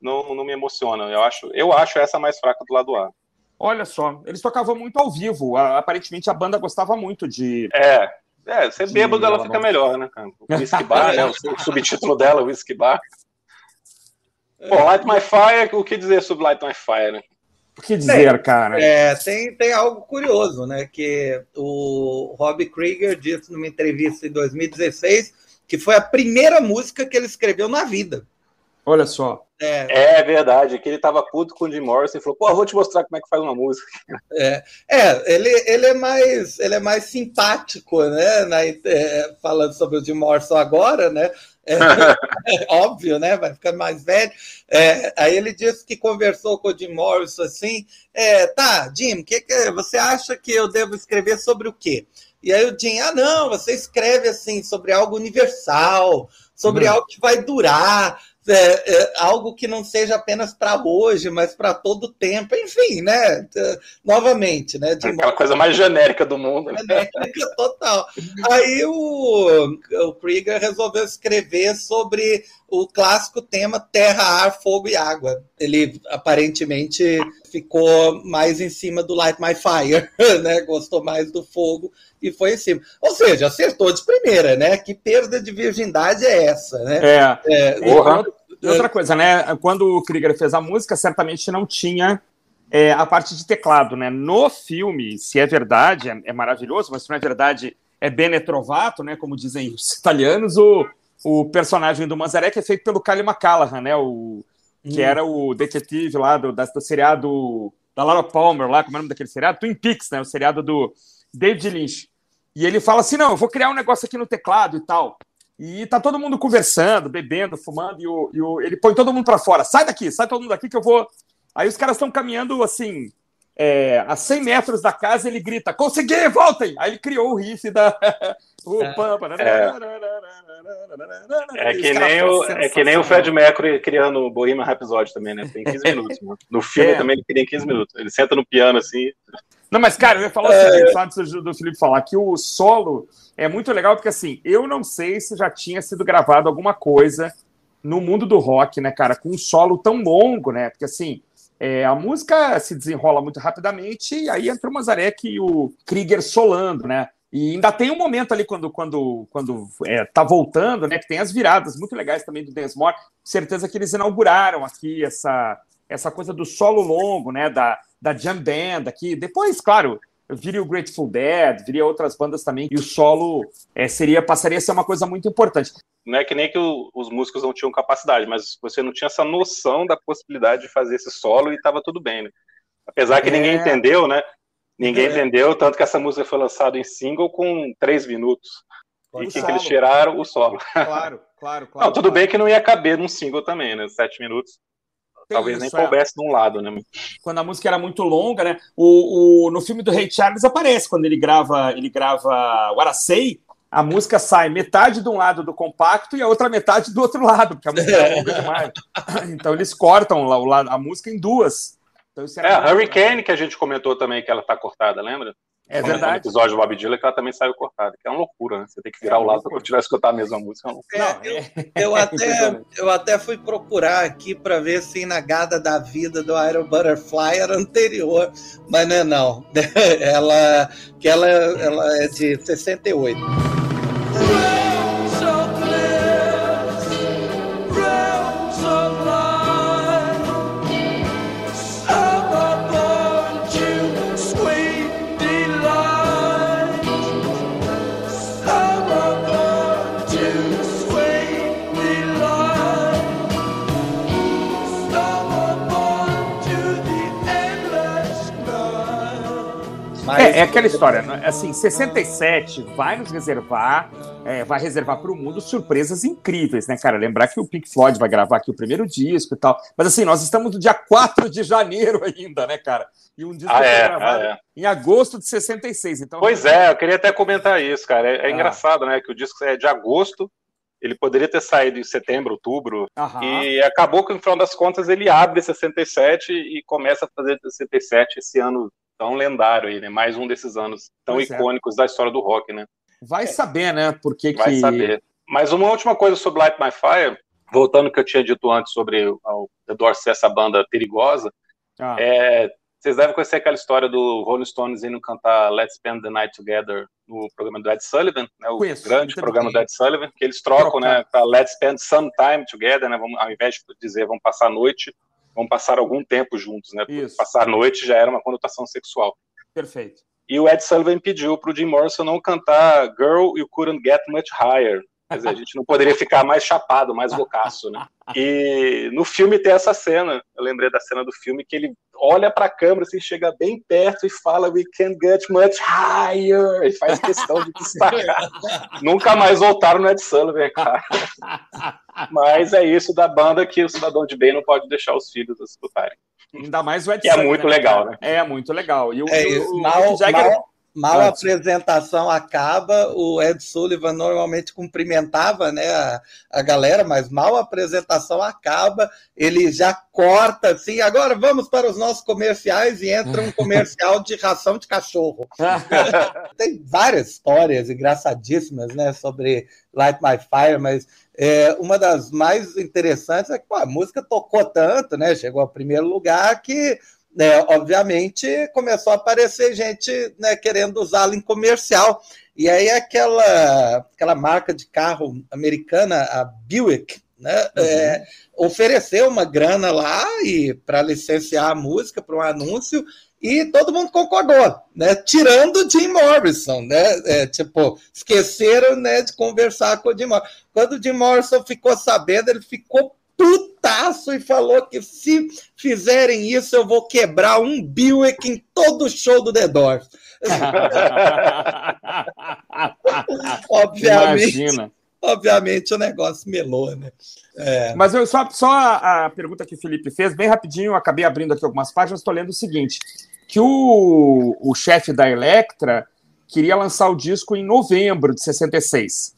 Não, não me emociona. Eu acho, eu acho essa mais fraca do lado A. Olha só, eles tocavam muito ao vivo. Aparentemente a banda gostava muito de. É, é, ser bêbado ela fica melhor, né, cara? O Whisky Bar, né? O subtítulo dela, Whisky Bar. Bom, Light My Fire, o que dizer sobre Light My Fire, né? O que dizer, tem, cara? É, tem, tem algo curioso, né? Que o Rob Krieger disse numa entrevista em 2016 que foi a primeira música que ele escreveu na vida. Olha só. É, é verdade, que ele estava puto com o Jim Morrison e falou: pô, vou te mostrar como é que faz uma música. É, é ele, ele, é mais, ele é mais simpático, né? Na, é, falando sobre o Jim Morrison agora, né? É, é, óbvio, né? Vai ficando mais velho. É, aí ele disse que conversou com o Jim Morrison assim: é, tá, Jim, que, que você acha que eu devo escrever sobre o quê? E aí o Jim, ah, não, você escreve assim sobre algo universal, sobre uhum. algo que vai durar, é, é, algo que não seja apenas para hoje, mas para todo o tempo, enfim, né? Novamente, né? De Aquela coisa mais genérica do mundo. Né? Genérica total. Aí o, o Krieger resolveu escrever sobre o clássico tema Terra, Ar, Fogo e Água. Ele aparentemente ficou mais em cima do Light My Fire, né? Gostou mais do fogo e foi em cima. Ou seja, acertou de primeira, né? Que perda de virgindade é essa, né? É. é e outra coisa, né? Quando o Krieger fez a música, certamente não tinha é, a parte de teclado, né? No filme, se é verdade, é, é maravilhoso, mas se não é verdade, é bene trovato, né? Como dizem os italianos, o, o personagem do Manzarek é feito pelo Kyle McCallaghan, né? O, que hum. era o detetive lá do, do seriado da Laura Palmer, lá, como é o nome daquele seriado? Twin Peaks, né? O seriado do David Lynch. E ele fala assim: não, eu vou criar um negócio aqui no teclado e tal. E tá todo mundo conversando, bebendo, fumando, e, o, e o, ele põe todo mundo para fora. Sai daqui, sai todo mundo daqui que eu vou. Aí os caras estão caminhando assim, é, a 100 metros da casa, ele grita: Consegui, voltem! Aí ele criou o riff da. o é. Pampa. É. É que, nem o, é que nem o Fred Mercury criando o Bohemian Rhapsody também, né? Tem 15 minutos. Mano. No filme é. também ele queria 15 minutos. Ele senta no piano assim. Não, mas, cara, eu ia falar o é. seguinte, antes do Felipe falar, que o solo é muito legal, porque assim, eu não sei se já tinha sido gravado alguma coisa no mundo do rock, né, cara, com um solo tão longo, né? Porque assim, é, a música se desenrola muito rapidamente e aí entra o Mazarek e o Krieger solando, né? E ainda tem um momento ali quando quando quando é, tá voltando, né? Que tem as viradas muito legais também do Dance More. Certeza que eles inauguraram aqui essa essa coisa do solo longo, né? Da, da jam band aqui. Depois, claro, viria o Grateful Dead, viria outras bandas também, e o solo é, seria passaria a ser uma coisa muito importante. Não é que nem que o, os músicos não tinham capacidade, mas você não tinha essa noção da possibilidade de fazer esse solo e estava tudo bem, né? Apesar que é... ninguém entendeu, né? Ninguém é. entendeu, tanto que essa música foi lançada em single com três minutos. e que, que, eles tiraram? O solo. Claro, claro, claro. Não, tudo claro. bem que não ia caber num single também, né? Sete minutos. Tem Talvez isso, nem coubesse é. de um lado, né? Quando a música era muito longa, né? O, o, no filme do Ray Charles aparece quando ele grava, ele grava What I Say, a música sai metade de um lado do compacto e a outra metade do outro lado, porque a música é longa demais. Então eles cortam a, a música em duas. Então, é, a Hurricane que a gente comentou também que ela tá cortada, lembra? É verdade. No episódio do Bob Dylan que ela também saiu cortada, que é uma loucura, né? Você tem que virar é o lado para continuar a escutar a mesma música. É, não, eu, eu, até, eu até fui procurar aqui para ver se na Gada da Vida do Iron Butterfly era anterior, mas não é não. Ela, que ela, ela é de 68. É, é, aquela história, né? assim, 67 vai nos reservar, é, vai reservar para o mundo surpresas incríveis, né, cara? Lembrar que o Pink Floyd vai gravar aqui o primeiro disco e tal. Mas assim, nós estamos no dia 4 de janeiro ainda, né, cara? E um disco ah, foi é, gravado ah, é. em agosto de 66. Então, pois é, eu queria até comentar isso, cara. É, é ah. engraçado, né? Que o disco é de agosto, ele poderia ter saído em setembro, outubro, Aham. e acabou que, no final das contas, ele abre 67 e começa a fazer 67 esse ano tão lendário aí, né? Mais um desses anos tão Pois é. icônicos da história do rock, né? Vai saber, né? Porque Vai que... saber. Mas uma última coisa sobre Light My Fire, voltando ao que eu tinha dito antes sobre o o The Doors essa banda perigosa, Ah, é, vocês devem conhecer aquela história do Rolling Stones indo cantar Let's Spend the Night Together no programa do Ed Sullivan, né, o Conheço, grande programa do Ed Sullivan, que eles trocam, Trocar. né, para Let's Spend Some Time Together, né, vamos, ao invés de dizer vamos passar a noite, vamos passar algum tempo juntos, né, passar a noite já era uma conotação sexual. perfeito. E o Ed Sullivan pediu para o Jim Morrison não cantar Girl, You Couldn't Get Much Higher. Quer dizer, a gente não poderia ficar mais chapado, mais loucaço, né? E no filme tem essa cena, eu lembrei da cena do filme, que ele olha para a câmera, assim, chega bem perto e fala We can't get much higher. E faz questão de destacar. Nunca mais voltaram no Ed Sullivan, cara. Mas é isso da banda que o cidadão de bem não pode deixar os filhos escutarem. Ainda mais o Ed é Sullivan, muito né, legal, cara? né? É muito legal. E o, É, o- o Mick Jagger- mal, mal a apresentação acaba, o Ed Sullivan normalmente cumprimentava né, a, a galera, mas mal a apresentação acaba, ele já corta assim, agora vamos para os nossos comerciais e entra um comercial de ração de cachorro. Tem várias histórias engraçadíssimas né, sobre Light My Fire, mas é, uma das mais interessantes é que pô, a música tocou tanto, né? Chegou ao primeiro lugar que né, obviamente começou a aparecer gente né, querendo usá-la em comercial. E aí aquela, aquela marca de carro americana, a Buick, né, é, ofereceu uma grana lá e para licenciar a música para um anúncio e todo mundo concordou, né? Tirando o Jim Morrison, né? É, tipo, esqueceram né, de conversar com o Jim Morrison. Quando o Jim Morrison ficou sabendo, ele ficou putaço e falou que se fizerem isso, eu vou quebrar um Buick em todo show do The Doors. Obviamente, Imagina. obviamente o negócio melou, né? É, Mas eu só, só a, a pergunta que o Felipe fez, bem rapidinho, eu acabei abrindo aqui algumas páginas, estou lendo o seguinte: que o, o chefe da Electra queria lançar o disco em novembro de 66.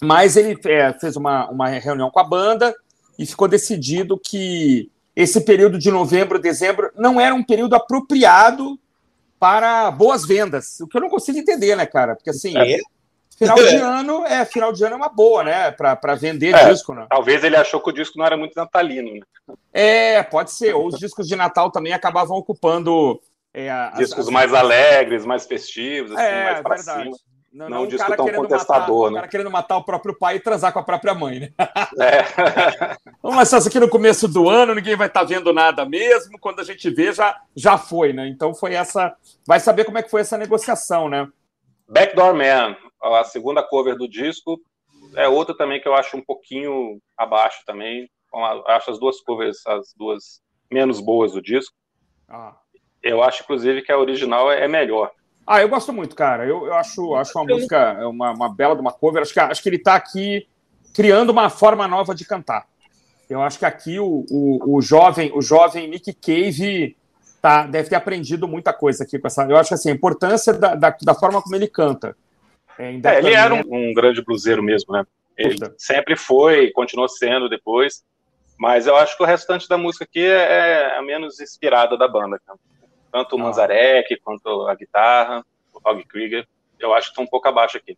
Mas ele é, fez uma, uma reunião com a banda e ficou decidido que esse período de novembro, dezembro, não era um período apropriado para boas vendas. O que eu não consigo entender, né, cara? Porque assim, É. final de ano é final de ano é uma boa, né? Para vender É. disco, né? Talvez ele achou que o disco não era muito natalino, né? É, pode ser. Ou os discos de Natal também acabavam ocupando é, Discos as- mais alegres, mais festivos, assim, É, mais verdade. cima. Não, não, um disco tão contestador, matar, né? O cara querendo matar o próprio pai e transar com a própria mãe, né? É. Vamos lançar isso aqui no começo do ano, ninguém vai estar tá vendo nada mesmo. Quando a gente vê, já, já foi, né? Então foi essa. Vai saber como é que foi essa negociação, né? Backdoor Man, a segunda cover do disco, é outra também que eu acho um pouquinho abaixo também. Acho as duas covers, as duas menos boas do disco. Ah. Eu acho, inclusive, que a original é melhor. Ah, eu gosto muito, cara. Eu, eu acho, acho uma música, uma, uma bela de uma cover. Acho que, acho que ele está aqui criando uma forma nova de cantar. Eu acho que aqui o, o, o jovem o jovem Nick Cave tá, deve ter aprendido muita coisa aqui com essa. Eu acho que assim, a importância da, da, da forma como ele canta. É, é, ele era um, um, grande bluseiro mesmo, né? Ele Puta. sempre foi, continuou sendo depois. Mas eu acho que o restante da música aqui é, é a menos inspirada da banda. Cara tanto o ah. Manzarek quanto a guitarra, o Hog Krieger, eu acho que estão um pouco abaixo aqui.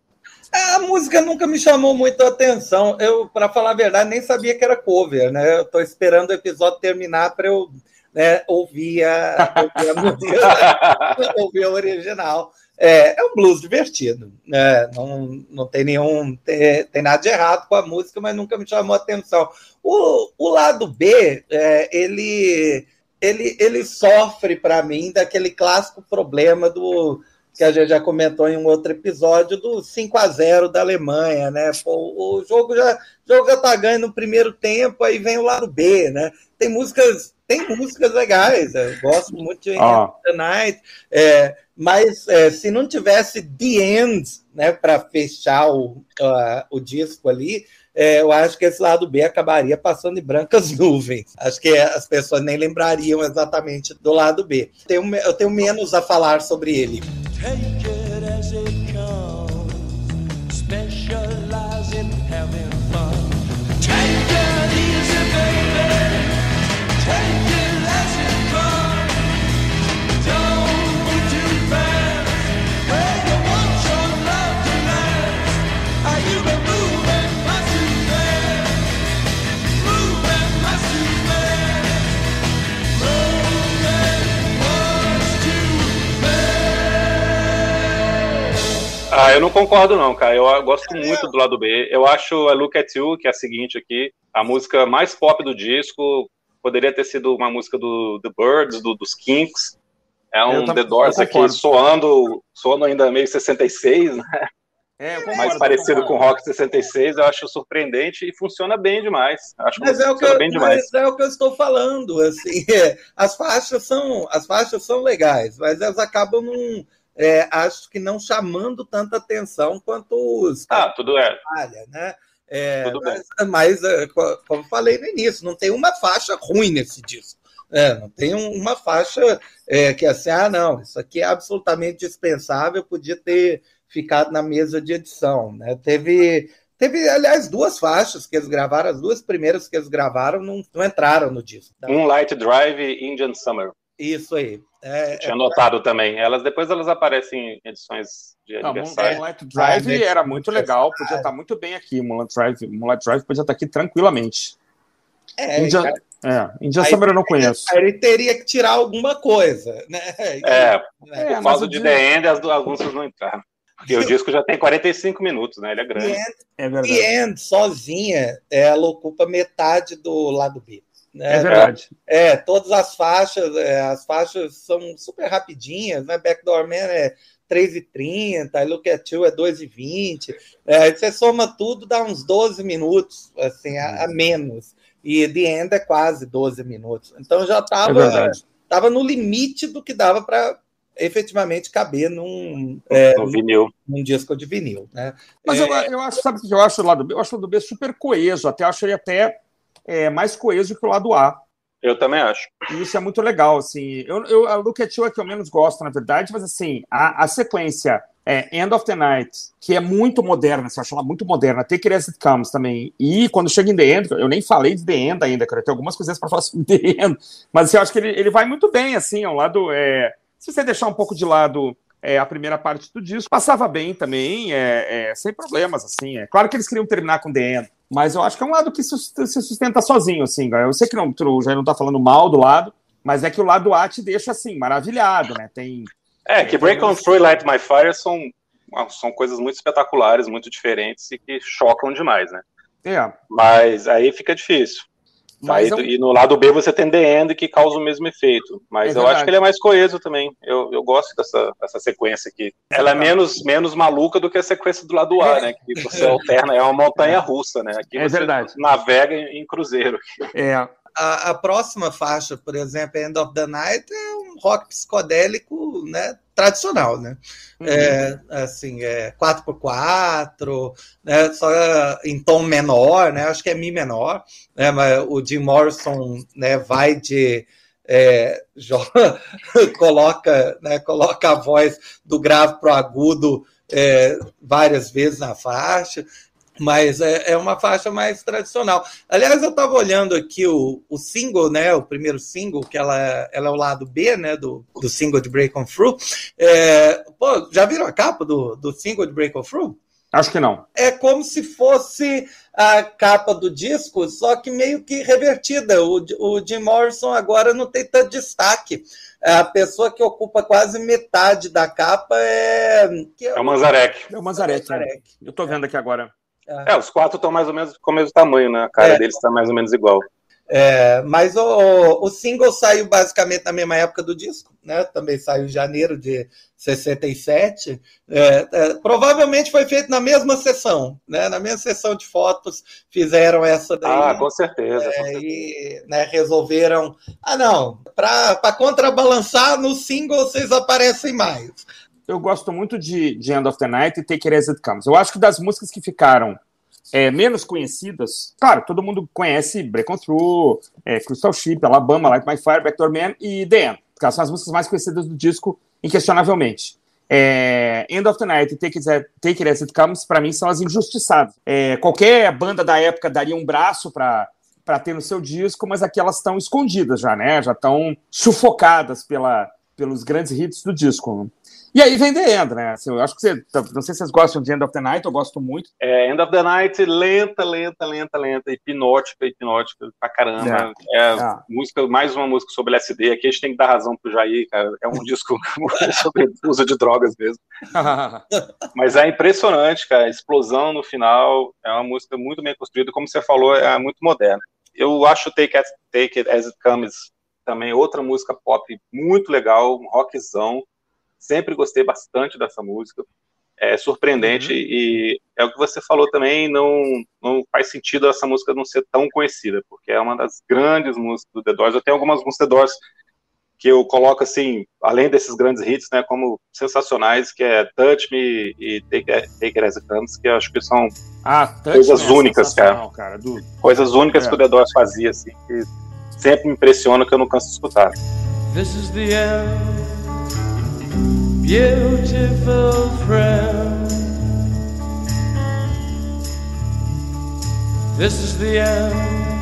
A música nunca me chamou muito a atenção. Eu, para falar a verdade, nem sabia que era cover, né? Eu estou esperando o episódio terminar para eu né, ouvir, a, ouvir a música, ouvir a original. É, é um blues divertido, né? não, não tem nenhum tem, tem, nada de errado com a música, mas nunca me chamou a atenção. O, o lado B, é, ele ele, ele sofre para mim daquele clássico problema do que a gente já comentou em um outro episódio do 5 a 0 da Alemanha, né? Pô, o jogo já o jogo já tá ganho no primeiro tempo, aí vem o lado B, né? Tem músicas tem músicas legais, eu gosto muito de oh. the Night, é, mas é, se não tivesse The End, né, para fechar o, uh, o disco ali, é, eu acho que esse lado B acabaria passando em brancas nuvens. Acho que as pessoas nem lembrariam exatamente do lado B. Tenho, eu tenho menos a falar sobre ele. Take it Ah, eu não concordo não, cara. Eu gosto muito do lado B. Eu acho a Look At You, que é a seguinte aqui, a música mais pop do disco. Poderia ter sido uma música do The Birds, do, dos Kinks. É um The Doors aqui soando, soando ainda meio 66, né? É, concordo, mais parecido com Rock 66, eu acho surpreendente e funciona bem demais. Acho mas, é o que eu, bem demais. mas é o que eu estou falando, assim, as faixas são as faixas são legais, mas elas acabam num, é, acho que não chamando tanta atenção quanto os. Ah, tudo é. né? É, tudo mas, bem. mas, é, como falei no início, não tem uma faixa ruim nesse disco. É, não tem uma faixa é, que é assim, ah, não, isso aqui é absolutamente dispensável, podia ter ficado na mesa de edição. Né? Teve, teve, aliás, duas faixas que eles gravaram, as duas primeiras que eles gravaram não, não entraram no disco. Tá? Moonlight Drive e Indian Summer. Isso aí. É, Tinha é, notado também. Elas depois elas aparecem em edições de não, aniversário. Moonlight Drive era muito legal, podia estar muito bem aqui. Moonlight Drive, Moonlight Drive podia estar aqui tranquilamente. É, Indian, é, Indian Summer eu não conheço. Ele teria que tirar alguma coisa, né? É, é por causa de The End, as músicas não entraram. Porque o disco já tem 45 minutos, né? Ele é grande. The End, é verdade. The End sozinha, ela ocupa metade do lado B. Né? É verdade. É, todas as faixas, é, as faixas são super rapidinhas, né? Backdoor Man é 3h30, Look at You é 2h20. É, aí você soma tudo, dá uns 12 minutos, assim, a, a menos. E The End é quase 12 minutos. Então já estava é tava no limite do que dava para efetivamente caber num, é, vinil. Num, num, disco de vinil. Né? Mas é... eu, eu acho, sabe o que eu acho do lado B? Eu acho o lado B super coeso, até acho ele até é, mais coeso que o lado A. Eu também acho. E isso é muito legal, assim. Eu, eu, a Look at You é que eu menos gosto, na verdade, mas assim, a, a sequência é End of the Night, que é muito moderna, você acha ela muito moderna, Take It As It Comes também. E quando chega em The End, eu nem falei de The End ainda, cara, tem algumas coisas para falar sobre The End, mas assim, eu acho que ele, ele vai muito bem, assim, ao lado. É, se você deixar um pouco de lado é, a primeira parte do disco, passava bem também, é, é, sem problemas, assim. É claro que eles queriam terminar com The End, mas eu acho que é um lado que se sustenta sozinho, assim. Eu sei que não, tu já não tá falando mal do lado, mas é que o lado A te deixa, assim, maravilhado, né? Tem... É, que Break On Through e Light My Fire são são coisas muito espetaculares, muito diferentes e que chocam demais, né? É. Mas aí fica difícil. Mas aí, eu... E no lado B você tem The End que causa o mesmo efeito. Mas é eu acho que ele é mais coeso também. Eu, eu gosto dessa, dessa sequência aqui. Ela é menos, menos maluca do que a sequência do lado A, é. né? Que você alterna, é uma montanha russa, né? Aqui é você verdade. navega em, em cruzeiro. É. A, a, próxima faixa, por exemplo, End of the Night, é um rock psicodélico, né? Tradicional, né? Uhum. É, assim, é 4x4, né? Só em tom menor, né? Acho que é Mi menor, né? Mas o Jim Morrison né, vai de. É, coloca, né, coloca a voz do grave para o agudo é, várias vezes na faixa mas é, é, uma faixa mais tradicional. Aliás, eu estava olhando aqui o, o single, né, o primeiro single, que ela, ela é o lado B, né, do, do single de Break On Through. É, pô, já viram a capa do, do single de Break On Through? Acho que não. É como se fosse a capa do disco, só que meio que revertida. O, o Jim Morrison agora não tem tanto destaque. A pessoa que ocupa quase metade da capa é. É, é o Manzarek. É o Manzarek. É. Eu estou vendo aqui agora. É, os quatro estão mais ou menos com o mesmo tamanho, né? A cara é. deles está mais ou menos igual. É, mas o, o single saiu basicamente na mesma época do disco, né? Também saiu em janeiro de 67. É, é, provavelmente foi feito na mesma sessão, né? Na mesma sessão de fotos fizeram essa daí. Ah, com certeza. É, com certeza. E né, resolveram. Ah, não, para contrabalançar no single vocês aparecem mais eu gosto muito de, de End of the Night e Take It As It Comes. Eu acho que das músicas que ficaram é, menos conhecidas, claro, todo mundo conhece Break On Through, é, Crystal Ship, Alabama, Light My Fire, Backdoor Man e The End, porque são as músicas mais conhecidas do disco, inquestionavelmente. É, End of the Night e Take It, Take It As It Comes, para mim, são as injustiçadas. É, qualquer banda da época daria um braço para para ter no seu disco, mas aqui elas estão escondidas já, né? Já estão sufocadas pela, pelos grandes hits do disco. E aí vem The End, né? Assim, eu acho que você. Não sei se vocês gostam de End of the Night, eu gosto muito. É, End of the Night, lenta, lenta, lenta, lenta, hipnótica, hipnótica pra caramba. É, é, é. música, mais uma música sobre LSD. Aqui a gente tem que dar razão pro Jair, cara. É um disco sobre uso de drogas mesmo. Mas é impressionante, cara. A explosão no final é uma música muito bem construída, como você falou, é muito moderna. Eu acho Take It, Take It As It Comes também outra música pop muito legal, um rockzão Sempre gostei bastante dessa música. É surpreendente uhum. e é o que você falou também, não, não faz sentido essa música não ser tão conhecida, porque é uma das grandes músicas do The Doors. Eu tenho algumas músicas do The Doors que eu coloco assim, além desses grandes hits, né, como sensacionais, que é Touch Me e Take, Take It As It Comes, que eu acho que são ah, coisas é únicas, cara. cara do... Coisas únicas é. que o The Doors fazia, assim, que sempre me impressiona que eu não canso de escutar. This is the end. Beautiful friend. This is the end,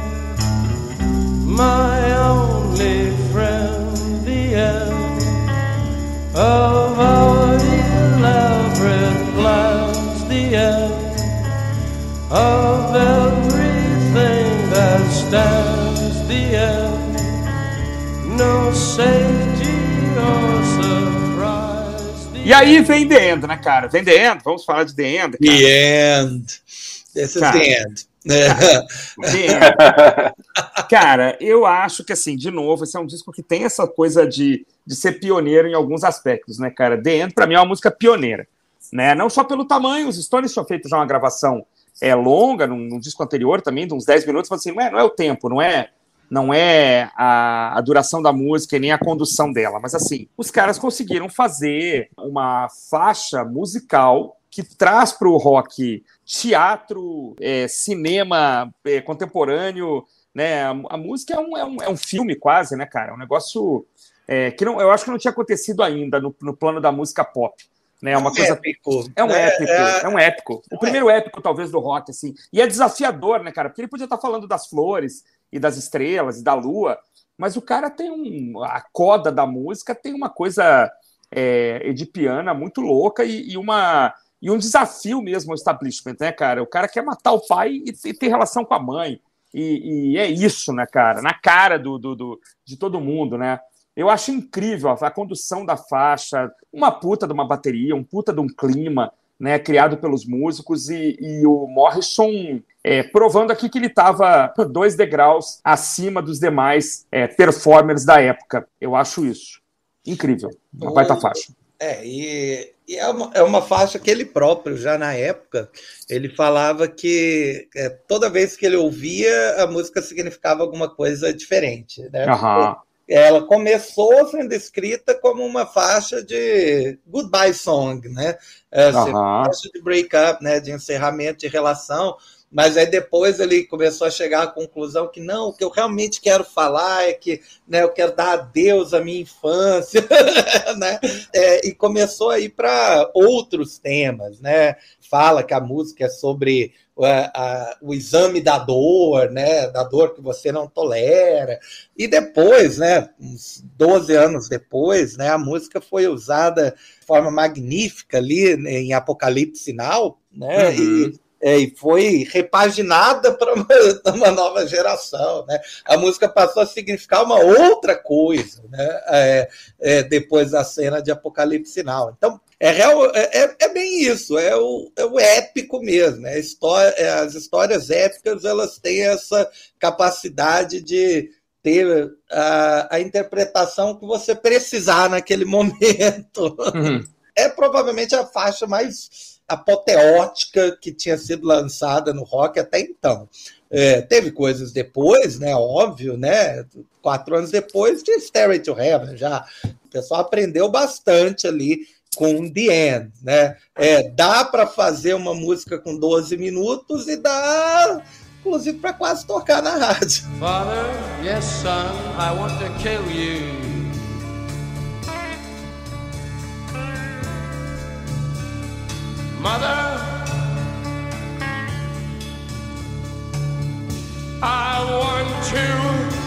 E aí vem The End, né, cara? Vem The End, vamos falar de The End. Cara. The End. This is cara, The End. Cara, eu acho que, assim, de novo, esse é um disco que tem essa coisa de, de ser pioneiro em alguns aspectos, né, cara? The End, pra mim, é uma música pioneira. Né? Não só pelo tamanho, os Stones tinham feito já uma gravação é, longa, num, num disco anterior também, de uns 10 minutos, mas assim, não é, não é o tempo, não é não é a, a, duração da música e nem a condução dela, mas assim, os caras conseguiram fazer uma faixa musical que traz para o rock teatro, é, cinema é, contemporâneo, né? A, a música é um, é, um, é um filme quase, né, cara? É um negócio é, que não, eu acho que não tinha acontecido ainda no, no plano da música pop. Né, é uma coisa épico. É um é, épico, é, é um épico. O primeiro épico, talvez, do rock, assim. E é desafiador, né, cara? Porque ele podia estar falando das flores, e das estrelas e da lua, mas o cara tem um. A coda da música tem uma coisa é, edipiana muito louca e, e, uma. E um desafio mesmo ao establishment, né, cara? O cara quer matar o pai e, e ter relação com a mãe. E, e, é isso, né, cara? Na cara do, do, do, de todo mundo, né? Eu acho incrível a, a condução da faixa, uma puta de uma bateria, um puta de um clima, né, criado pelos músicos, e, e o Morrison é, provando aqui que ele estava dois degraus acima dos demais é, performers da época. Eu acho isso. Incrível. Uma baita faixa. É, e, e é, uma, é uma faixa que ele próprio, já na época, ele falava que é, toda vez que ele ouvia, a música significava alguma coisa diferente. Né? Uhum. Ela começou sendo escrita como uma faixa de goodbye song, né? É, uhum. Faixa de break-up, né? de encerramento de relação mas aí depois ele começou a chegar à conclusão que não, o que eu realmente quero falar é que né, eu quero dar adeus à minha infância, né? É, e começou a ir para outros temas, né? Fala que a música é sobre a, o exame da dor, né, da dor que você não tolera. E depois, né, uns 12 anos depois, né, a música foi usada de forma magnífica ali né, em Apocalipse Sinal, né, uhum. e é, e foi repaginada para uma, uma, nova geração. Né? A música passou a significar uma outra coisa né? É, é, depois da cena de Apocalipse Sinal. Então, é, real, é, é, é bem isso, é o, é o épico mesmo. Né? História, é, as histórias épicas elas têm essa capacidade de ter a, a interpretação que você precisar naquele momento. Uhum. É provavelmente a faixa mais apoteótica que tinha sido lançada no rock até então. É, teve coisas depois, né? Óbvio, né? Quatro anos depois de Stairway to Heaven, já o pessoal aprendeu bastante ali com The End, né? É, dá para fazer uma música com 12 minutos e dá, inclusive, para quase tocar na rádio. Father, yes, son, I want to kill you. Mother, I want to.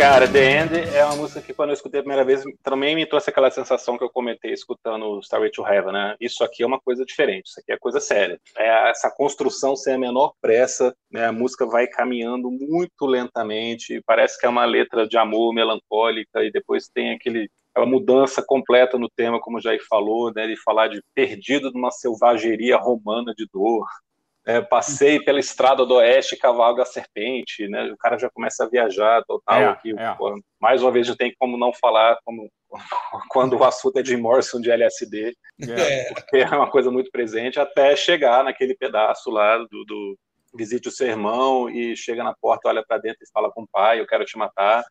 Cara, The End é uma música que quando eu escutei a primeira vez também me trouxe aquela sensação que eu comentei escutando Starway to Heaven, né? Isso aqui é uma coisa diferente, isso aqui é coisa séria. É essa construção sem a menor pressa, né? A música vai caminhando muito lentamente, parece que é uma letra de amor melancólica e depois tem aquele aquela mudança completa no tema, como o Jair falou, né, de falar de perdido numa selvageria romana de dor, é, passei pela estrada do oeste, cavalga a serpente, né? O cara já começa a viajar total. É, aqui, é. mais uma vez, não tem como não falar como, quando o assunto é de Morrison de LSD, é. é uma coisa muito presente, até chegar naquele pedaço lá do, do visite o seu irmão e chega na porta, olha para dentro e fala com o pai, eu quero te matar.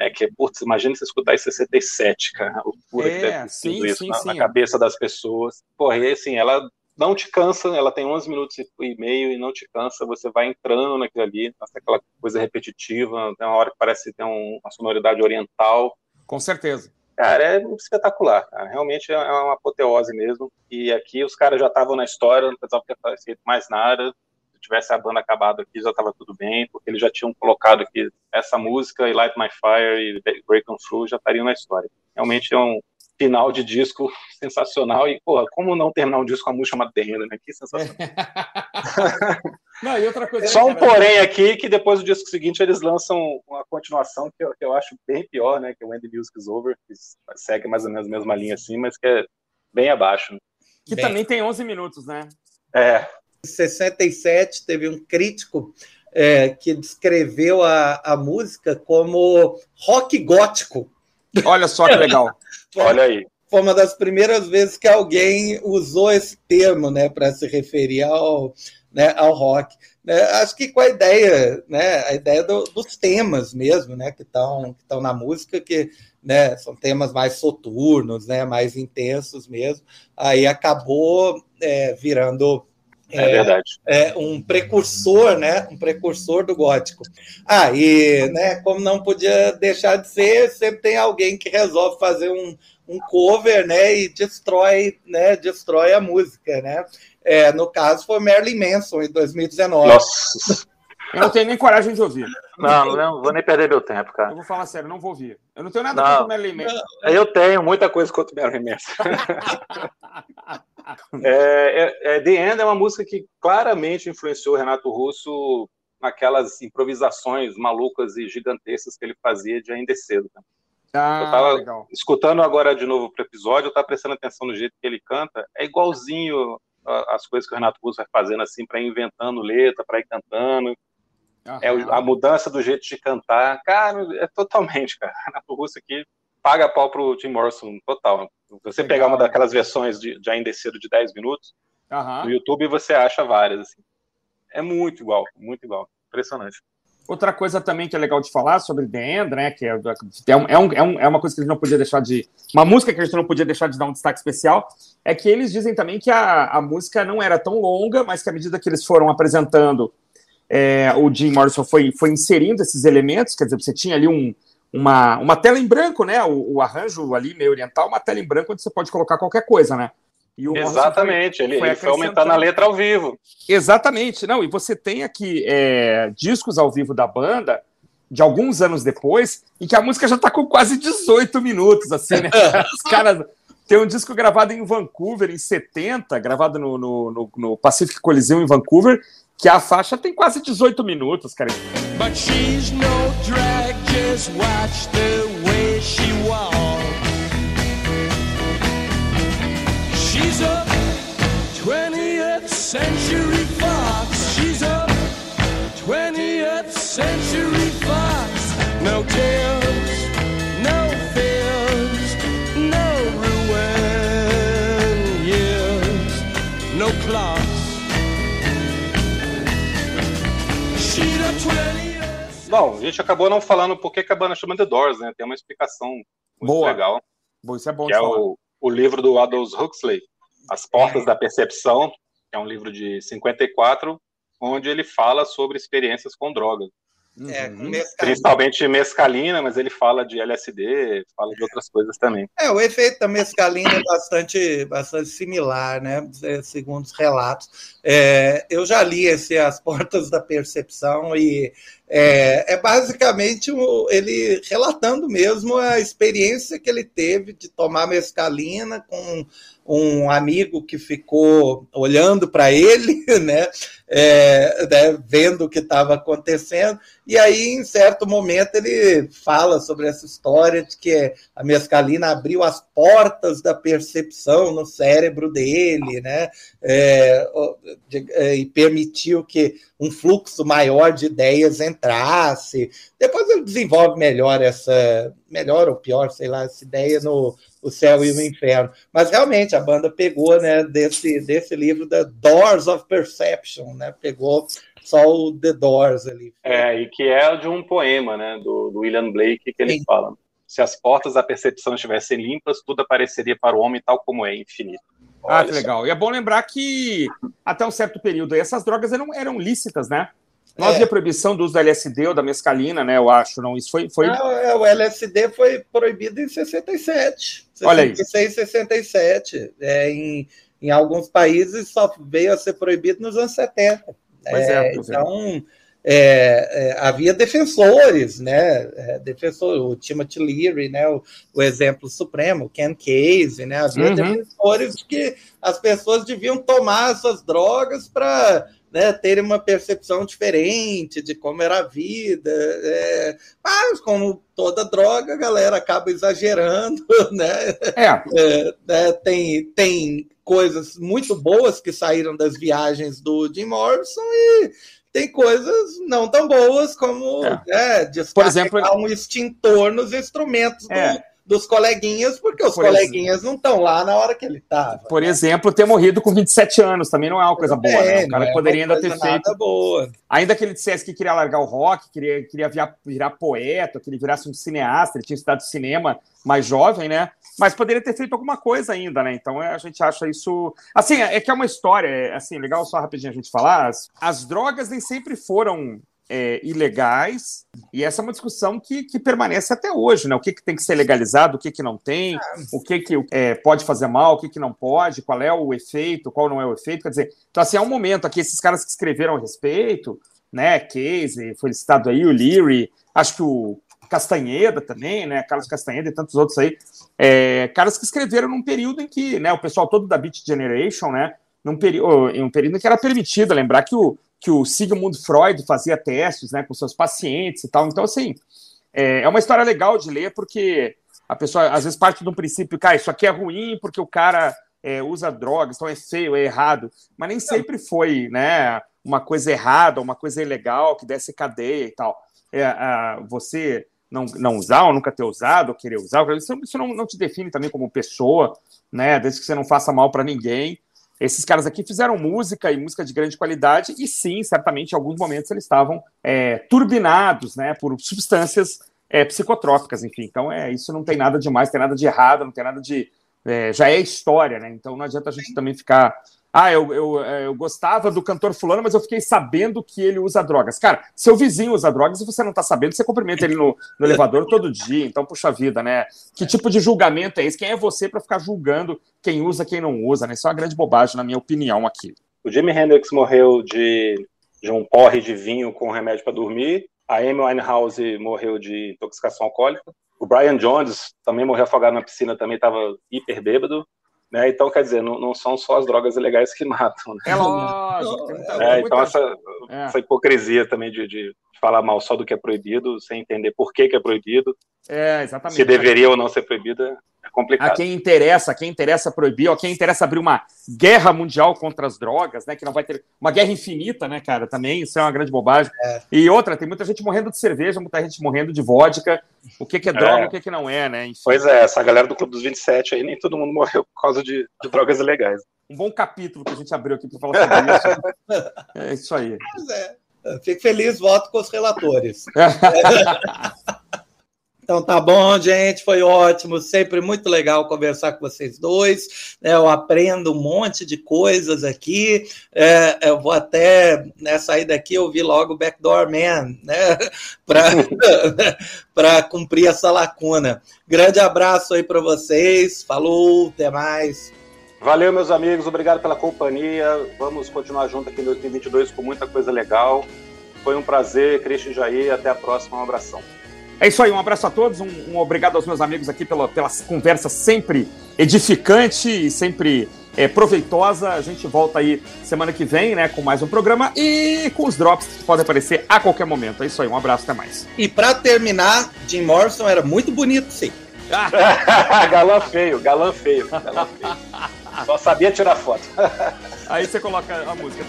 É que, putz, imagina você escutar em 67, cara, a loucura é, que deve sim, isso sim, na, sim. na, cabeça das pessoas. Porra, e assim, ela não te cansa, ela tem 11 minutos e meio e não te cansa, você vai entrando naquilo ali, aquela coisa repetitiva, tem uma hora que parece ter um, uma sonoridade oriental. Com certeza. Cara, é espetacular, cara. realmente é uma apoteose mesmo, e aqui os caras já estavam na história, não precisava ter feito mais nada, se tivesse a banda acabado aqui já estava tudo bem, porque eles já tinham colocado aqui essa música e Light My Fire e Break On Through já estariam na história. Realmente é um, final de disco sensacional. E, porra, como não terminar um disco com a música chamada Terreno, né? Que sensacional. não, e outra coisa. Só um cara, porém aqui, que depois do disco seguinte eles lançam uma continuação que eu, que eu acho bem pior, né? Que é o When the Music is Over, que segue mais ou menos a mesma linha assim, mas que é bem abaixo. Que bem... também tem 11 minutos, né? É. Em 67 teve um crítico é, que descreveu a, a música como rock gótico. Olha só que legal. Olha aí. Foi uma das primeiras vezes que alguém usou esse termo, né, para se referir ao, né, ao rock. Né, acho que com a ideia, né, a ideia do, dos temas mesmo, né, que estão que estão na música, que né, são temas mais soturnos, né, mais intensos mesmo. Aí acabou é, virando é, é, verdade. É um precursor, né? Um precursor do gótico. Ah, e né, como não podia deixar de ser, sempre tem alguém que resolve fazer um, um cover, né? E destrói, né? Destrói a música, né? É, no caso foi Marilyn Manson em 2019. Nossa. Eu não tenho nem coragem de ouvir. Não, não vou nem perder meu tempo, cara. Eu vou falar sério, não vou ouvir. Eu não tenho nada não, contra o Marilyn Manson. Eu tenho muita coisa contra o Marilyn Manson. é, é, é, The End é uma música que claramente influenciou o Renato Russo naquelas improvisações malucas e gigantescas que ele fazia de ainda cedo. Né? Ah, eu tava legal. escutando agora de novo o episódio, eu tava prestando atenção no jeito que ele canta, é igualzinho as coisas que o Renato Russo vai fazendo assim, para ir inventando letra, para ir cantando. Aham. É a mudança do jeito de cantar. Cara, é totalmente, cara. Renato Russo aqui paga pau pro Tim Morrison total. Você legal. pegar uma daquelas versões de, de Ainda Cedo de 10 minutos, no YouTube você acha várias. Assim. É muito igual, muito igual. Impressionante. Outra coisa também que é legal de falar sobre The End, né? Que é, é, um, é, um, é uma coisa que a gente não podia deixar de. Uma música que a gente não podia deixar de dar um destaque especial, é que eles dizem também que a, a música não era tão longa, mas que à medida que eles foram apresentando, é, o Jim Morrison foi, foi inserindo esses elementos, quer dizer, você tinha ali um, uma, uma tela em branco, né? O, o arranjo ali meio oriental, uma tela em branco onde você pode colocar qualquer coisa, né? Exatamente, foi, ele, foi, ele foi aumentando a letra ao vivo. Exatamente, não, e você tem aqui é, discos ao vivo da banda de alguns anos depois, e que a música já está com quase 18 minutos, assim, né? Os caras. Tem um disco gravado em Vancouver, em 70, gravado no, no, no, no Pacific Coliseum em Vancouver, que a faixa tem quase 18 minutos, cara. But she's no drag, just watch the Bom, a gente acabou não falando por que a banda chama The Doors, né? Tem uma explicação muito Boa. legal. Boa, isso é bom que é o, o livro do Aldous Huxley, As Portas da Percepção, que é um livro de 54, onde ele fala sobre experiências com drogas. É, com uhum. Principalmente mescalina, mas ele fala de LSD, fala de outras coisas também. É, o efeito da mescalina é bastante, bastante similar, né? Segundo os relatos. É, eu já li esse As Portas da Percepção e é, é basicamente ele relatando mesmo a experiência que ele teve de tomar mescalina com um amigo que ficou olhando para ele, né, é, né, vendo o que estava acontecendo, e aí, em certo momento, ele fala sobre essa história de que a mescalina abriu as portas da percepção no cérebro dele, né, é, de, é, e permitiu que um fluxo maior de ideias entrasse. Depois ele desenvolve melhor essa, melhor ou pior, sei lá, essa ideia no o céu e o inferno. Mas realmente a banda pegou, né, desse, desse livro da Doors of Perception, né? Pegou só o The Doors ali. É, e que é de um poema, né, do, do William Blake, que ele Sim. fala: se as portas da percepção estivessem limpas, tudo apareceria para o homem tal como é, infinito. Olha ah, que legal. E é bom lembrar que até um certo período essas drogas eram, eram lícitas, né? Não é. havia proibição do uso da LSD ou da mescalina, né? Eu acho, não. Isso foi. foi... Não, é, o LSD foi proibido em 67. 66, Olha aí. 67. É, em, em alguns países só veio a ser proibido nos anos 70. Pois é, é então. É, é, havia defensores, né? É, defensor, o Timothy Leary, né? O, o, exemplo supremo, o Ken Casey, né? Havia uhum. defensores de que as pessoas deviam tomar essas drogas para né, terem uma percepção diferente de como era a vida. É, mas, como toda droga, a galera acaba exagerando, né? É. É, né, tem, tem coisas muito boas que saíram das viagens do Jim Morrison e tem coisas não tão boas como é. né, Por exemplo, um extintor nos instrumentos do, é dos coleguinhas, porque os Por coleguinhas exemplo. não estão lá na hora que ele estava. Por né? exemplo, ter morrido com 27 anos também não é uma coisa boa, né? O cara é poderia ainda ter feito. Boa. Ainda que ele dissesse que queria largar o rock, queria, queria virar, virar poeta, que ele virasse um cineasta, ele tinha estudado cinema mais jovem, né? Mas poderia ter feito alguma coisa ainda, né? Então é, a gente acha isso. Assim, é que é uma história, é, assim, legal só rapidinho a gente falar. As, as drogas nem sempre foram é, ilegais, e essa é uma discussão que, que permanece até hoje, né? O que, que tem que ser legalizado, o que, que não tem, ah. o que, que é, pode fazer mal, o que, que não pode, qual é o efeito, qual não é o efeito. Quer dizer, então, assim, há um momento aqui, esses caras que escreveram a respeito, né? Casey, foi citado aí, o Leary, acho que o Castanheda também, né? Carlos Castanheda e tantos outros aí. É, caras que escreveram num período em que né, o pessoal todo da Beat Generation, né? Num período, em um período em que era permitido. Lembrar que o, que o Sigmund Freud fazia testes né, com seus pacientes e tal. Então, assim, é, é uma história legal de ler, porque a pessoa às vezes parte de um princípio, cara, isso aqui é ruim porque o cara é, usa drogas, então é feio, é errado. Mas nem sempre foi, né? Uma coisa errada, uma coisa ilegal que desse cadeia e tal. É, a, você não, não usar ou nunca ter usado, ou querer usar, isso, não, não te define também como pessoa, né? Desde que você não faça mal para ninguém. Esses caras aqui fizeram música e música de grande qualidade, e sim, certamente, em alguns momentos eles estavam é, turbinados né, por substâncias é, psicotrópicas, enfim. Então, é, isso não tem nada de mais, tem nada de errado, não tem nada de. É, já é história, né? Então não adianta a gente também ficar ah, eu, eu, é, eu gostava do cantor fulano, mas eu fiquei sabendo que ele usa drogas. Cara, seu vizinho usa drogas e você não tá sabendo, você cumprimenta ele no, no elevador todo dia. Então, puxa vida, né? Que tipo de julgamento é esse? Quem é você para ficar julgando quem usa, quem não usa, né? Isso é uma grande bobagem, na minha opinião, aqui. O Jimi Hendrix morreu de, de um porre de vinho com remédio para dormir. A Amy Winehouse morreu de intoxicação alcoólica. O Brian Jones também morreu afogado na piscina, também estava hiper bêbado. Né? Então, quer dizer, não, não, são só as drogas ilegais que matam. Né? É lógico. É, então, essa, é. essa, hipocrisia também de, de, falar mal só do que é proibido, sem entender por que, que é proibido. É, exatamente. Se deveria ou não ser proibido, é complicado. A quem interessa, a quem interessa proibir, a quem interessa abrir uma guerra mundial contra as drogas, né? Que não vai ter uma guerra infinita, né, cara? Também isso é uma grande bobagem. É. E outra, tem muita gente morrendo de cerveja, muita gente morrendo de vodka. O que, que é droga, é. o que, que não é, né? Enfim. Pois é, essa galera do Clube dos 27 aí, nem todo mundo morreu por causa de, de drogas ilegais. Um bom capítulo que a gente abriu aqui para falar sobre isso. é isso aí. Pois é. Fico feliz, voto com os relatores. Então tá bom, gente, foi ótimo, sempre muito legal conversar com vocês dois. É, eu aprendo um monte de coisas aqui. É, eu vou até né, sair daqui ouvir logo Backdoor Man, né? Para cumprir essa lacuna. Grande abraço aí para vocês. Falou, até mais. Valeu, meus amigos, obrigado pela companhia. Vamos continuar junto aqui em 2022 com muita coisa legal. Foi um prazer, Cristian Jair. Até a próxima. Um abração. É isso aí, um abraço a todos, um, um obrigado aos meus amigos aqui pela, pela conversa sempre edificante e sempre é, proveitosa. A gente volta aí semana que vem, né, com mais um programa e com os drops que podem aparecer a qualquer momento. É isso aí, um abraço, até mais. E para terminar, Jim Morrison era muito bonito, sim. galã feio, galã feio, galã feio. Só sabia tirar foto. aí você coloca a música.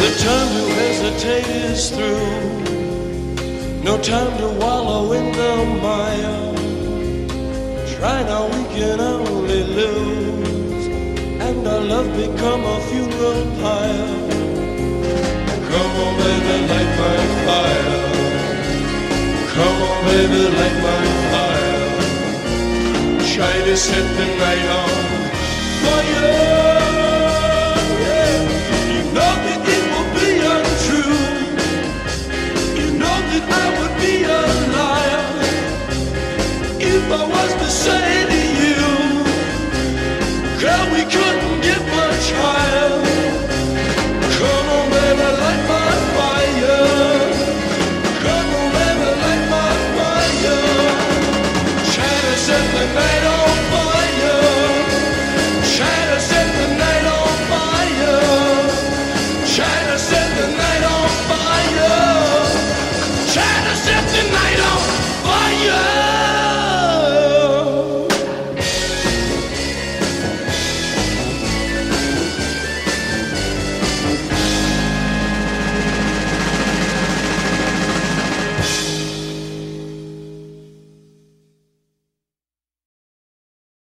The time to hesitate is through. No time to wallow in the mire. Try now, we can only lose. And our love become a funeral pyre. Come on, baby, light my fire. Come on, baby, light my fire. Try to set the night on fire. I would be a liar if I was to say